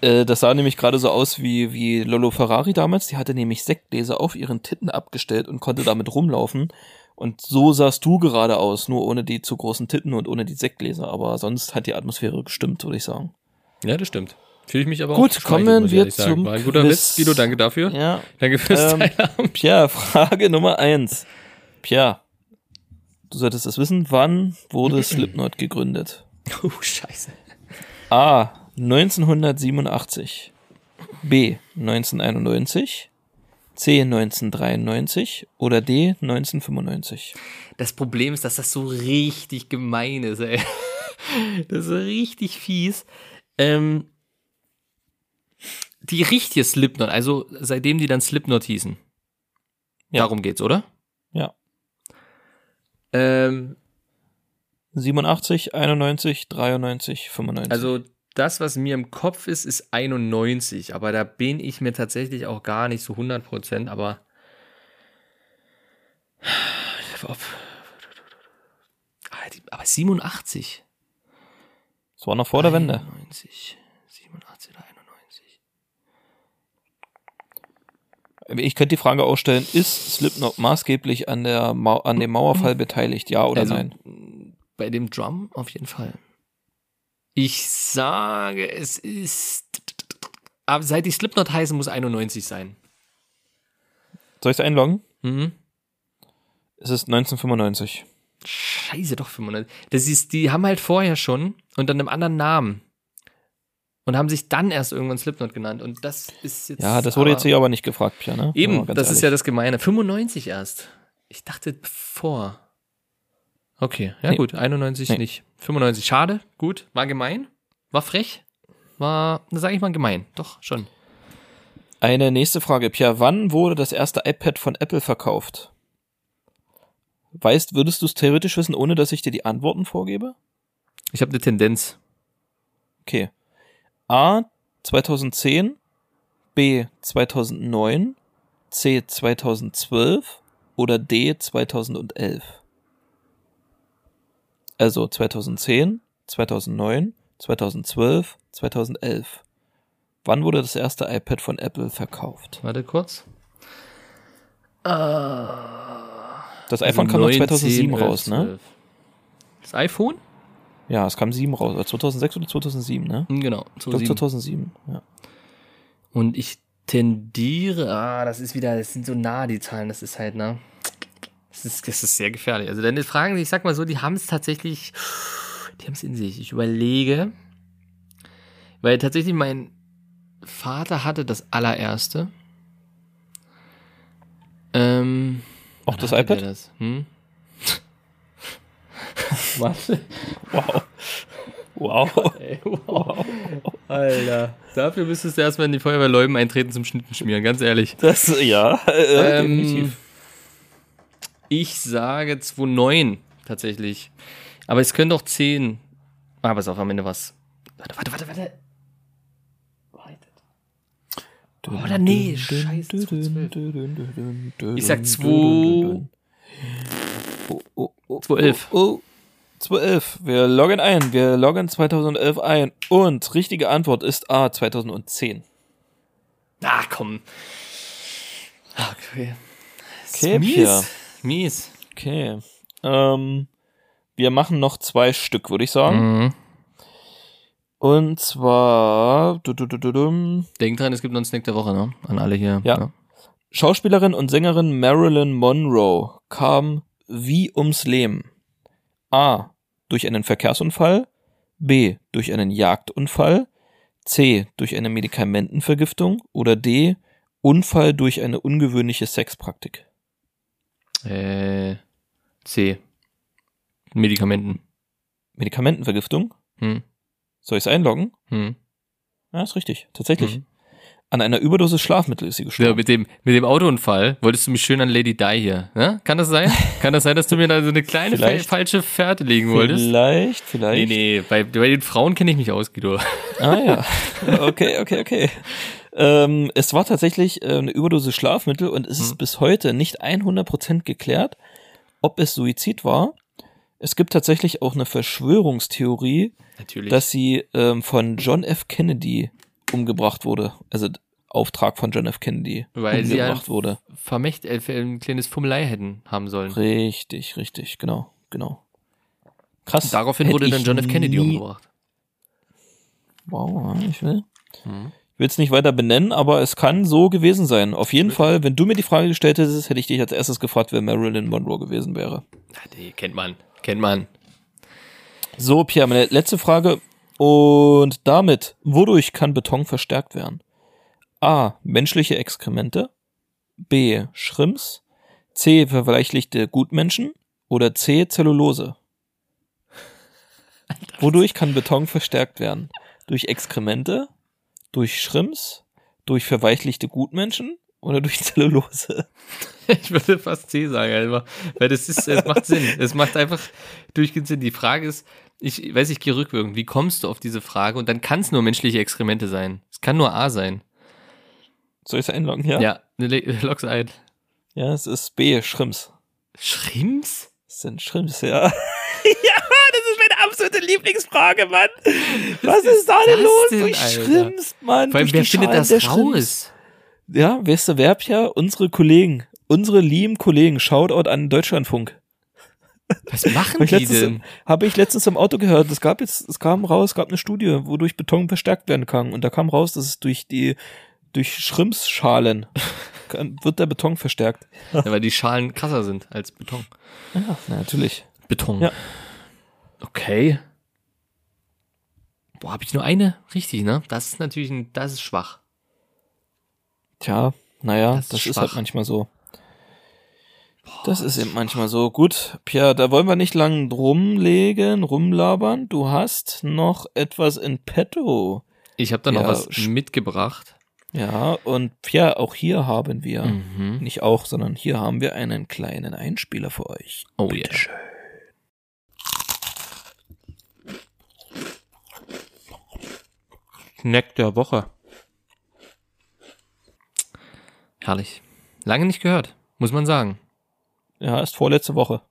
Äh, das sah nämlich gerade so aus wie, wie Lolo Ferrari damals. Die hatte nämlich Sektgläser auf ihren Titten abgestellt und konnte damit rumlaufen. Und so sahst du gerade aus, nur ohne die zu großen Titten und ohne die Sektgläser. Aber sonst hat die Atmosphäre gestimmt, würde ich sagen. Ja, das stimmt. Fühle ich mich aber Gut, auch kommen wir zum War ein guter Quiz. Witz, Guido, danke dafür. Ja, Danke fürs Ähm, Teilhaben. Pierre, [LAUGHS] Frage Nummer eins. Pierre, du solltest es wissen, wann wurde [CLEARS THROAT] Slipknot gegründet? Oh, scheiße. A. 1987. B. 1991. C. 1993. Oder D. 1995. Das Problem ist, dass das so richtig gemein ist, ey. [LAUGHS] Das ist so richtig fies. Ähm, die richtige Slipknot, also seitdem die dann Slipknot hießen. Ja. Darum geht's, oder? Ja. Ähm, 87, 91, 93, 95. also das, was mir im Kopf ist, ist 91, aber da bin ich mir tatsächlich auch gar nicht so 100%, aber ob, Ah, aber 87. das war noch vor der Wende. 91, 87 oder 91. Ich könnte die Frage auch stellen, ist Slipknot maßgeblich an, der Mau an dem Mauerfall beteiligt? Ja oder Also, nein? Bei dem Drum auf jeden Fall. Ich sage, es ist. Aber seit die Slipknot heißen, muss 91 sein. Soll ich es einloggen? Mhm. Es ist 1995. Scheiße, doch 95. Das ist, die haben halt vorher schon unter einem anderen Namen. Und haben sich dann erst irgendwann Slipknot genannt. Und das ist jetzt. Ja, das wurde aber- jetzt hier aber nicht gefragt, Pierre, ne? Eben, das ist ehrlich. ja das Gemeine. 95 erst. Ich dachte vor. Okay, ja Nee. gut, 91 Nee. nicht. 95, schade, gut, war gemein, war frech, war, sage ich mal, gemein. Doch, schon. Eine nächste Frage, Pierre. Wann wurde das erste iPad von Apple verkauft? Weißt, würdest du es theoretisch wissen, ohne dass ich dir die Antworten vorgebe? Ich habe eine Tendenz. Okay. A 2010, B 2009, C 2012 oder D 2011? Also 2010, 2009, 2012, 2011. Wann wurde das erste iPad von Apple verkauft? Warte kurz. Das iPhone kam noch 19, 2007 11, raus, ne? 12. Das iPhone? Ja, es kam 7 raus. Oder 2006 oder 2007, ne? Hm, Genau, Ich glaube 2007. 2007, ja. Und ich tendiere, ah, das ist wieder, das sind so nah die Zahlen, das ist halt, ne? Das ist, das ist sehr gefährlich. Also deine Fragen, ich sag mal so, die haben es tatsächlich, die haben es in sich. Ich überlege, weil tatsächlich mein Vater hatte das allererste. Ähm, Auch das iPad? Das? Hm? [LAUGHS] Warte. Wow. Wow. [LAUGHS] Ey, wow. Alter. Dafür müsstest du erstmal in die Feuerwehrläuben eintreten zum Schnitten schmieren, ganz ehrlich. Das, ja, äh, Ähm, definitiv. Ich sage 2,9 tatsächlich. Aber es könnte auch 10. Ah, pass auf, am Ende was. Warte, warte, warte, warte. Warte. Oder nee, scheiße, 2,12. Ich sag 2. Oh, oh, oh, 2,11. Oh, oh. 2011. Wir loggen ein. Wir loggen 2011 ein. Und richtige Antwort ist A, 2010. Ah, komm. Okay. Okay, mies. Okay. Ähm, wir machen noch zwei Stück, würde ich sagen. Mhm. Und zwar du, du, du. Denk dran, es gibt noch einen Snack der Woche, ne? An alle hier. Ja. Schauspielerin und Sängerin Marilyn Monroe kam wie ums Leben. A. Durch einen Verkehrsunfall. B. Durch einen Jagdunfall. C. Durch eine Medikamentenvergiftung. Oder D. Unfall durch eine ungewöhnliche Sexpraktik. Äh, C. Medikamenten. Medikamentenvergiftung? Hm. Soll ich es einloggen? Hm. Ja, ist richtig. Tatsächlich. Mhm. An einer Überdosis Schlafmittel ist sie Ja, gestorben. mit dem, mit dem Autounfall wolltest du mich schön an Lady Di hier. Ne? Kann das sein? [LAUGHS] Kann das sein, dass du mir da so eine kleine fa falsche Fährte legen wolltest? Vielleicht, Nee, vielleicht. nee, bei, bei den Frauen kenne ich mich aus, Guido. Ah ja. [LAUGHS] Okay, okay, okay. Ähm, es war tatsächlich äh, eine Überdosis Schlafmittel und es ist Hm. bis heute nicht 100% geklärt, ob es Suizid war. Es gibt tatsächlich auch eine Verschwörungstheorie, Natürlich. dass sie ähm, von John F. Kennedy umgebracht wurde. Also Auftrag von John F. Kennedy Weil sie wurde. Vermächt, äh, ein kleines Fummelei hätten haben sollen. Richtig, richtig, genau, genau. Krass. Daraufhin wurde dann John F. Kennedy umgebracht. Wow, ich will. Hm. Ich will es nicht weiter benennen, aber es kann so gewesen sein. Auf jeden Fall, wenn du mir die Frage gestellt hättest, hätte ich dich als erstes gefragt, wer Marilyn Monroe gewesen wäre. Ah, nee, kennt man. Kennt man. So, Pierre, meine letzte Frage. Und damit, wodurch kann Beton verstärkt werden? A. Menschliche Exkremente. B. Schrimps. C. Verweichlichte Gutmenschen. Oder C. Zellulose. [LAUGHS] Wodurch kann Beton verstärkt werden? Durch Exkremente? Durch Schrimps? Durch verweichlichte Gutmenschen? Oder durch [LAUGHS] Zellulose? Ich würde fast C sagen, einfach, weil das ist, es macht Sinn. Es macht einfach durchgehend Sinn. Die Frage ist, ich weiß, ich gehe rückwirkend. Wie kommst du auf diese Frage? Und dann kann es nur menschliche Exkremente sein. Es kann nur A sein. Soll ich es einloggen? Ja. Ja, ne, [LAUGHS] log's ein. Ja, es ist B. Schrimps. Schrimps? Das sind Schrimps, ja. [LAUGHS] ja, absolute Lieblingsfrage, Mann. Was ist da denn los? denn, durch Alter? Schrimps, Mann. Vor allem, wer findet Schalen das raus? Ja, weißt du, wer ja? Unsere Kollegen. Unsere lieben Kollegen. Shoutout an Deutschlandfunk. Was machen die letztens, denn? habe ich letztens im Auto gehört. Es gab jetzt, es kam raus, es gab eine Studie, wodurch Beton verstärkt werden kann. Und da kam raus, dass es durch die, durch Schrimpsschalen [LAUGHS] wird der Beton verstärkt. Ja, weil die Schalen krasser sind als Beton. Ja, na, natürlich. Beton. Ja. Okay. Boah, habe ich nur eine? Richtig, ne? Das ist natürlich ein, das ist schwach. Tja, naja, Das das, ist ist, schwach. halt manchmal so. Das ist eben manchmal so. Gut, Pierre, da wollen wir nicht lang rumlegen, rumlabern. Du hast noch etwas in petto. Ich habe da noch Ja, was mitgebracht. Ja, und Pierre, auch hier haben wir, Mhm. nicht auch, sondern hier haben wir einen kleinen Einspieler für euch. Oh Bitte ja. Snack der Woche. Herrlich. Lange nicht gehört, muss man sagen. Ja, ist vorletzte Woche.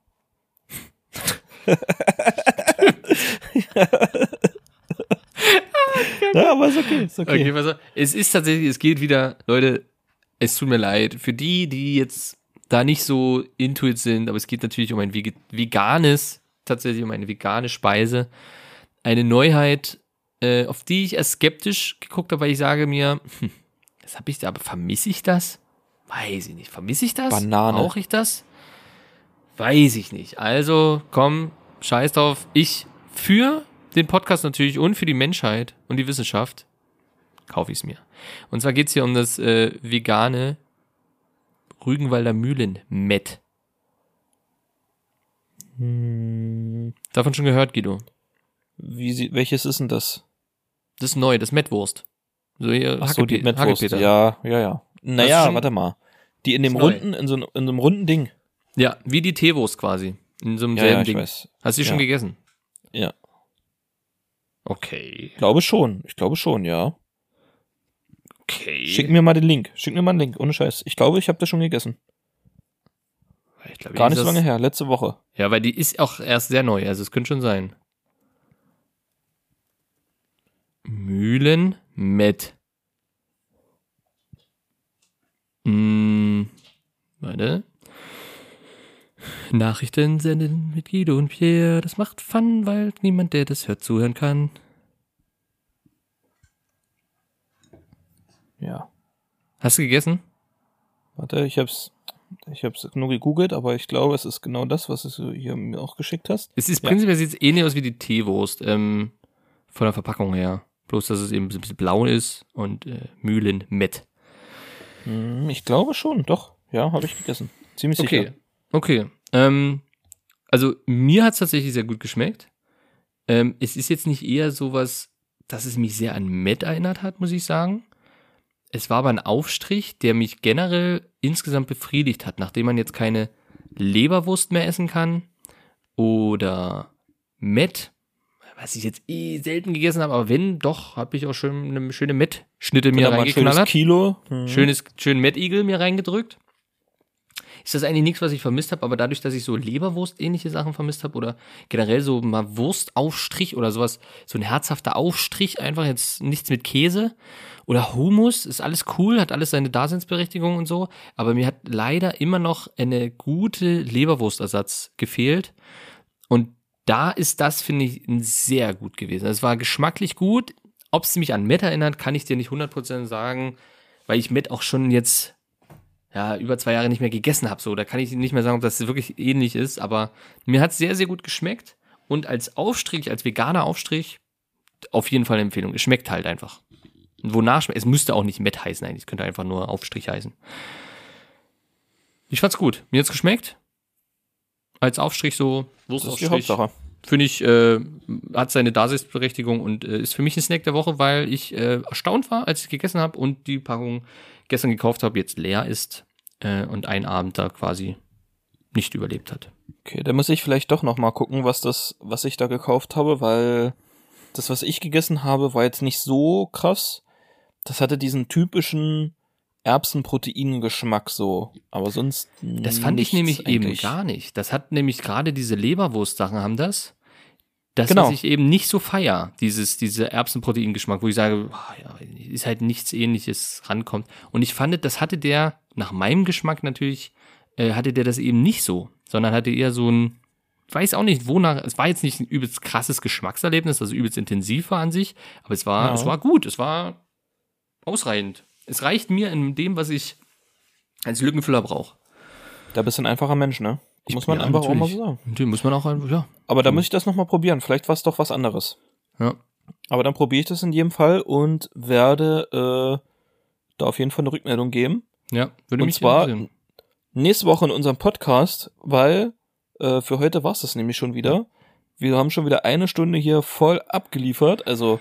[LAUGHS] ja, aber ist okay, ist okay. Okay, auf. Es ist tatsächlich, es geht wieder, Leute, es tut mir leid. Für die, die jetzt da nicht so intuit sind, aber es geht natürlich um ein veganes, tatsächlich um eine vegane Speise. Eine Neuheit, äh, auf die ich erst skeptisch geguckt habe, weil ich sage mir, hm, das habe ich da, aber vermisse ich das? Weiß ich nicht. Vermisse ich das? Banane. Brauche ich das? Weiß ich nicht. Also, komm, scheiß drauf. Ich für den Podcast natürlich und für die Menschheit und die Wissenschaft kaufe ich es mir. Und zwar geht's hier um das äh, vegane Rügenwalder Mühlen-Met. Hm, Davon schon gehört, Guido. wie sie, welches ist denn das? Das ist neu, das Mettwurst. So hier, Ach so, die Mettwurst. Ja, ja, ja. Naja, schon- warte mal. Die in dem Ist runden, in so, in so einem runden Ding. ja, wie die Teewurst quasi. In so einem Ja, selben ja, ich Ding. weiß. Hast du die schon Ja. gegessen? Ja. Okay. Ich glaube schon. Ich glaube schon, ja. Okay. Schick mir mal den Link. Schick mir mal einen Link, ohne Scheiß. Ich glaube, ich habe das schon gegessen. Glaub, Gar nicht ist so lange her, letzte Woche. Ja, weil die ist auch erst sehr neu, also es könnte schon sein. Mühlen mit. Mm, warte. Nachrichten senden mit Guido und Pierre. Das macht Fun, weil niemand, der das hört, zuhören kann. Ja. Hast du gegessen? Warte, ich hab's, ich hab's nur gegoogelt, aber ich glaube, es ist genau das, was du hier mir auch geschickt hast. Es ist Ja. prinzipiell sieht es ähnlich aus wie die Teewurst, ähm, von der Verpackung her. Bloß, dass es eben ein bisschen blau ist und äh, Mühlenmett. Hm, Ich glaube schon, doch. Ja, habe ich gegessen. Ziemlich Okay. sicher. Okay. Ähm, also mir hat es tatsächlich sehr gut geschmeckt. Ähm, es ist jetzt nicht eher sowas, dass es mich sehr an Met erinnert hat, muss ich sagen. Es war aber ein Aufstrich, der mich generell insgesamt befriedigt hat, nachdem man jetzt keine Leberwurst mehr essen kann oder Met, was ich jetzt eh selten gegessen habe, aber wenn, doch, habe ich auch schon eine schöne Met-Schnitte mir ein schönes reingeknallert. Kilo. Hm. Schönes, schön Mettigel mir reingedrückt. Ist das eigentlich nichts, was ich vermisst habe, aber dadurch, dass ich so Leberwurst-ähnliche Sachen vermisst habe oder generell so mal Wurstaufstrich oder sowas, so ein herzhafter Aufstrich, einfach jetzt nichts mit Käse oder Hummus, ist alles cool, hat alles seine Daseinsberechtigung und so, aber mir hat leider immer noch eine gute Leberwurstersatz gefehlt und da ist das, finde ich, sehr gut gewesen. Es war geschmacklich gut. Ob es mich an Met erinnert, kann ich dir nicht 100% sagen, weil ich Met auch schon jetzt ja, über zwei Jahre nicht mehr gegessen habe. So, da kann ich nicht mehr sagen, ob das wirklich ähnlich ist, aber mir hat es sehr, sehr gut geschmeckt. Und als Aufstrich, als veganer Aufstrich, auf jeden Fall eine Empfehlung. Es schmeckt halt einfach. Und wonach schmeckt, es müsste auch nicht Met heißen eigentlich, es könnte einfach nur Aufstrich heißen. Ich fand's gut. Mir hat's geschmeckt. Als Aufstrich so, Das ist die Wurstaufstrich Hauptsache. finde ich, äh, hat seine Daseinsberechtigung und äh, ist für mich ein Snack der Woche, weil ich äh, erstaunt war, als ich gegessen habe und die Packung gestern gekauft habe, jetzt leer ist äh, und einen Abend da quasi nicht überlebt hat. Okay, dann muss ich vielleicht doch noch mal gucken, was das, was ich da gekauft habe, weil das, was ich gegessen habe, war jetzt nicht so krass. Das hatte diesen typischen Erbsenproteingeschmack so, aber sonst Das fand ich nämlich eben eigentlich. gar nicht. Das hat nämlich gerade diese Leberwurst-Sachen haben das. Das, Genau. was ich eben nicht so feier, dieses, diese Erbsenproteingeschmack, wo ich sage, ah, ja, ist halt nichts ähnliches rankommt. Und ich fand, das hatte der, nach meinem Geschmack natürlich, äh, hatte der das eben nicht so, sondern hatte eher so ein, weiß auch nicht, wonach, es war jetzt nicht ein übelst krasses Geschmackserlebnis, also übelst intensiv war an sich, aber es war, Ja. es war gut, es war ausreichend. Es reicht mir in dem, was ich als Lückenfüller brauche. Da bist du ein einfacher Mensch, ne? Muss man Ja, einfach auch mal natürlich. so sagen. Den muss man auch einfach, ja. Aber da muss ich das noch mal probieren. Vielleicht war es doch was anderes. Ja. Aber dann probiere ich das in jedem Fall und werde äh, da auf jeden Fall eine Rückmeldung geben. Ja, würde Und mich zwar nächste Woche in unserem Podcast, weil äh, für heute war es das nämlich schon wieder. Wir haben schon wieder eine Stunde hier voll abgeliefert. Also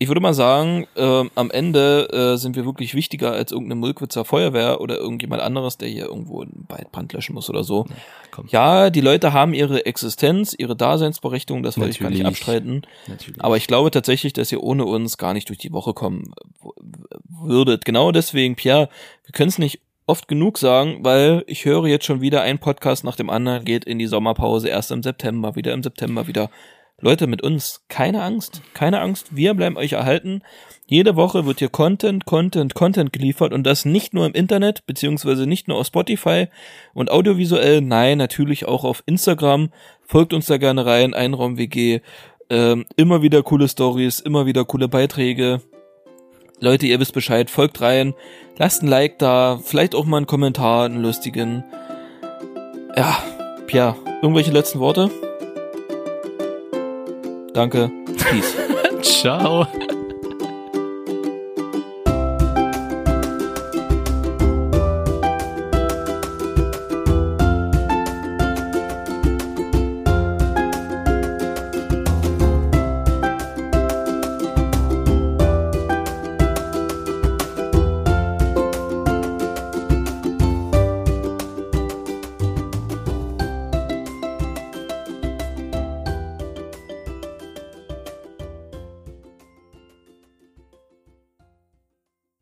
ich würde mal sagen, ähm, am Ende äh, sind wir wirklich wichtiger als irgendeine Mulkwitzer Feuerwehr oder irgendjemand anderes, der hier irgendwo einen Waldbrand löschen muss oder so. komm. Ja, die Leute haben ihre Existenz, ihre Daseinsberechtigung, das will ich gar nicht abstreiten. Natürlich. Aber ich glaube tatsächlich, dass ihr ohne uns gar nicht durch die Woche kommen würdet. Genau deswegen, Pierre, wir können es nicht oft genug sagen, weil ich höre jetzt schon wieder ein Podcast nach dem anderen, geht in die Sommerpause, erst im September, wieder im September, wieder. Leute, mit uns, keine Angst, keine Angst, wir bleiben euch erhalten. Jede Woche wird hier Content, Content, Content geliefert und das nicht nur im Internet, beziehungsweise nicht nur auf Spotify und audiovisuell, nein, natürlich auch auf Instagram. Folgt uns da gerne rein, Einraum WG. Ähm, immer wieder coole Stories, immer wieder coole Beiträge. Leute, ihr wisst Bescheid, folgt rein, lasst ein Like da, vielleicht auch mal einen Kommentar, einen lustigen. Ja, Pia, irgendwelche letzten Worte? Danke. Peace. [LAUGHS] Ciao.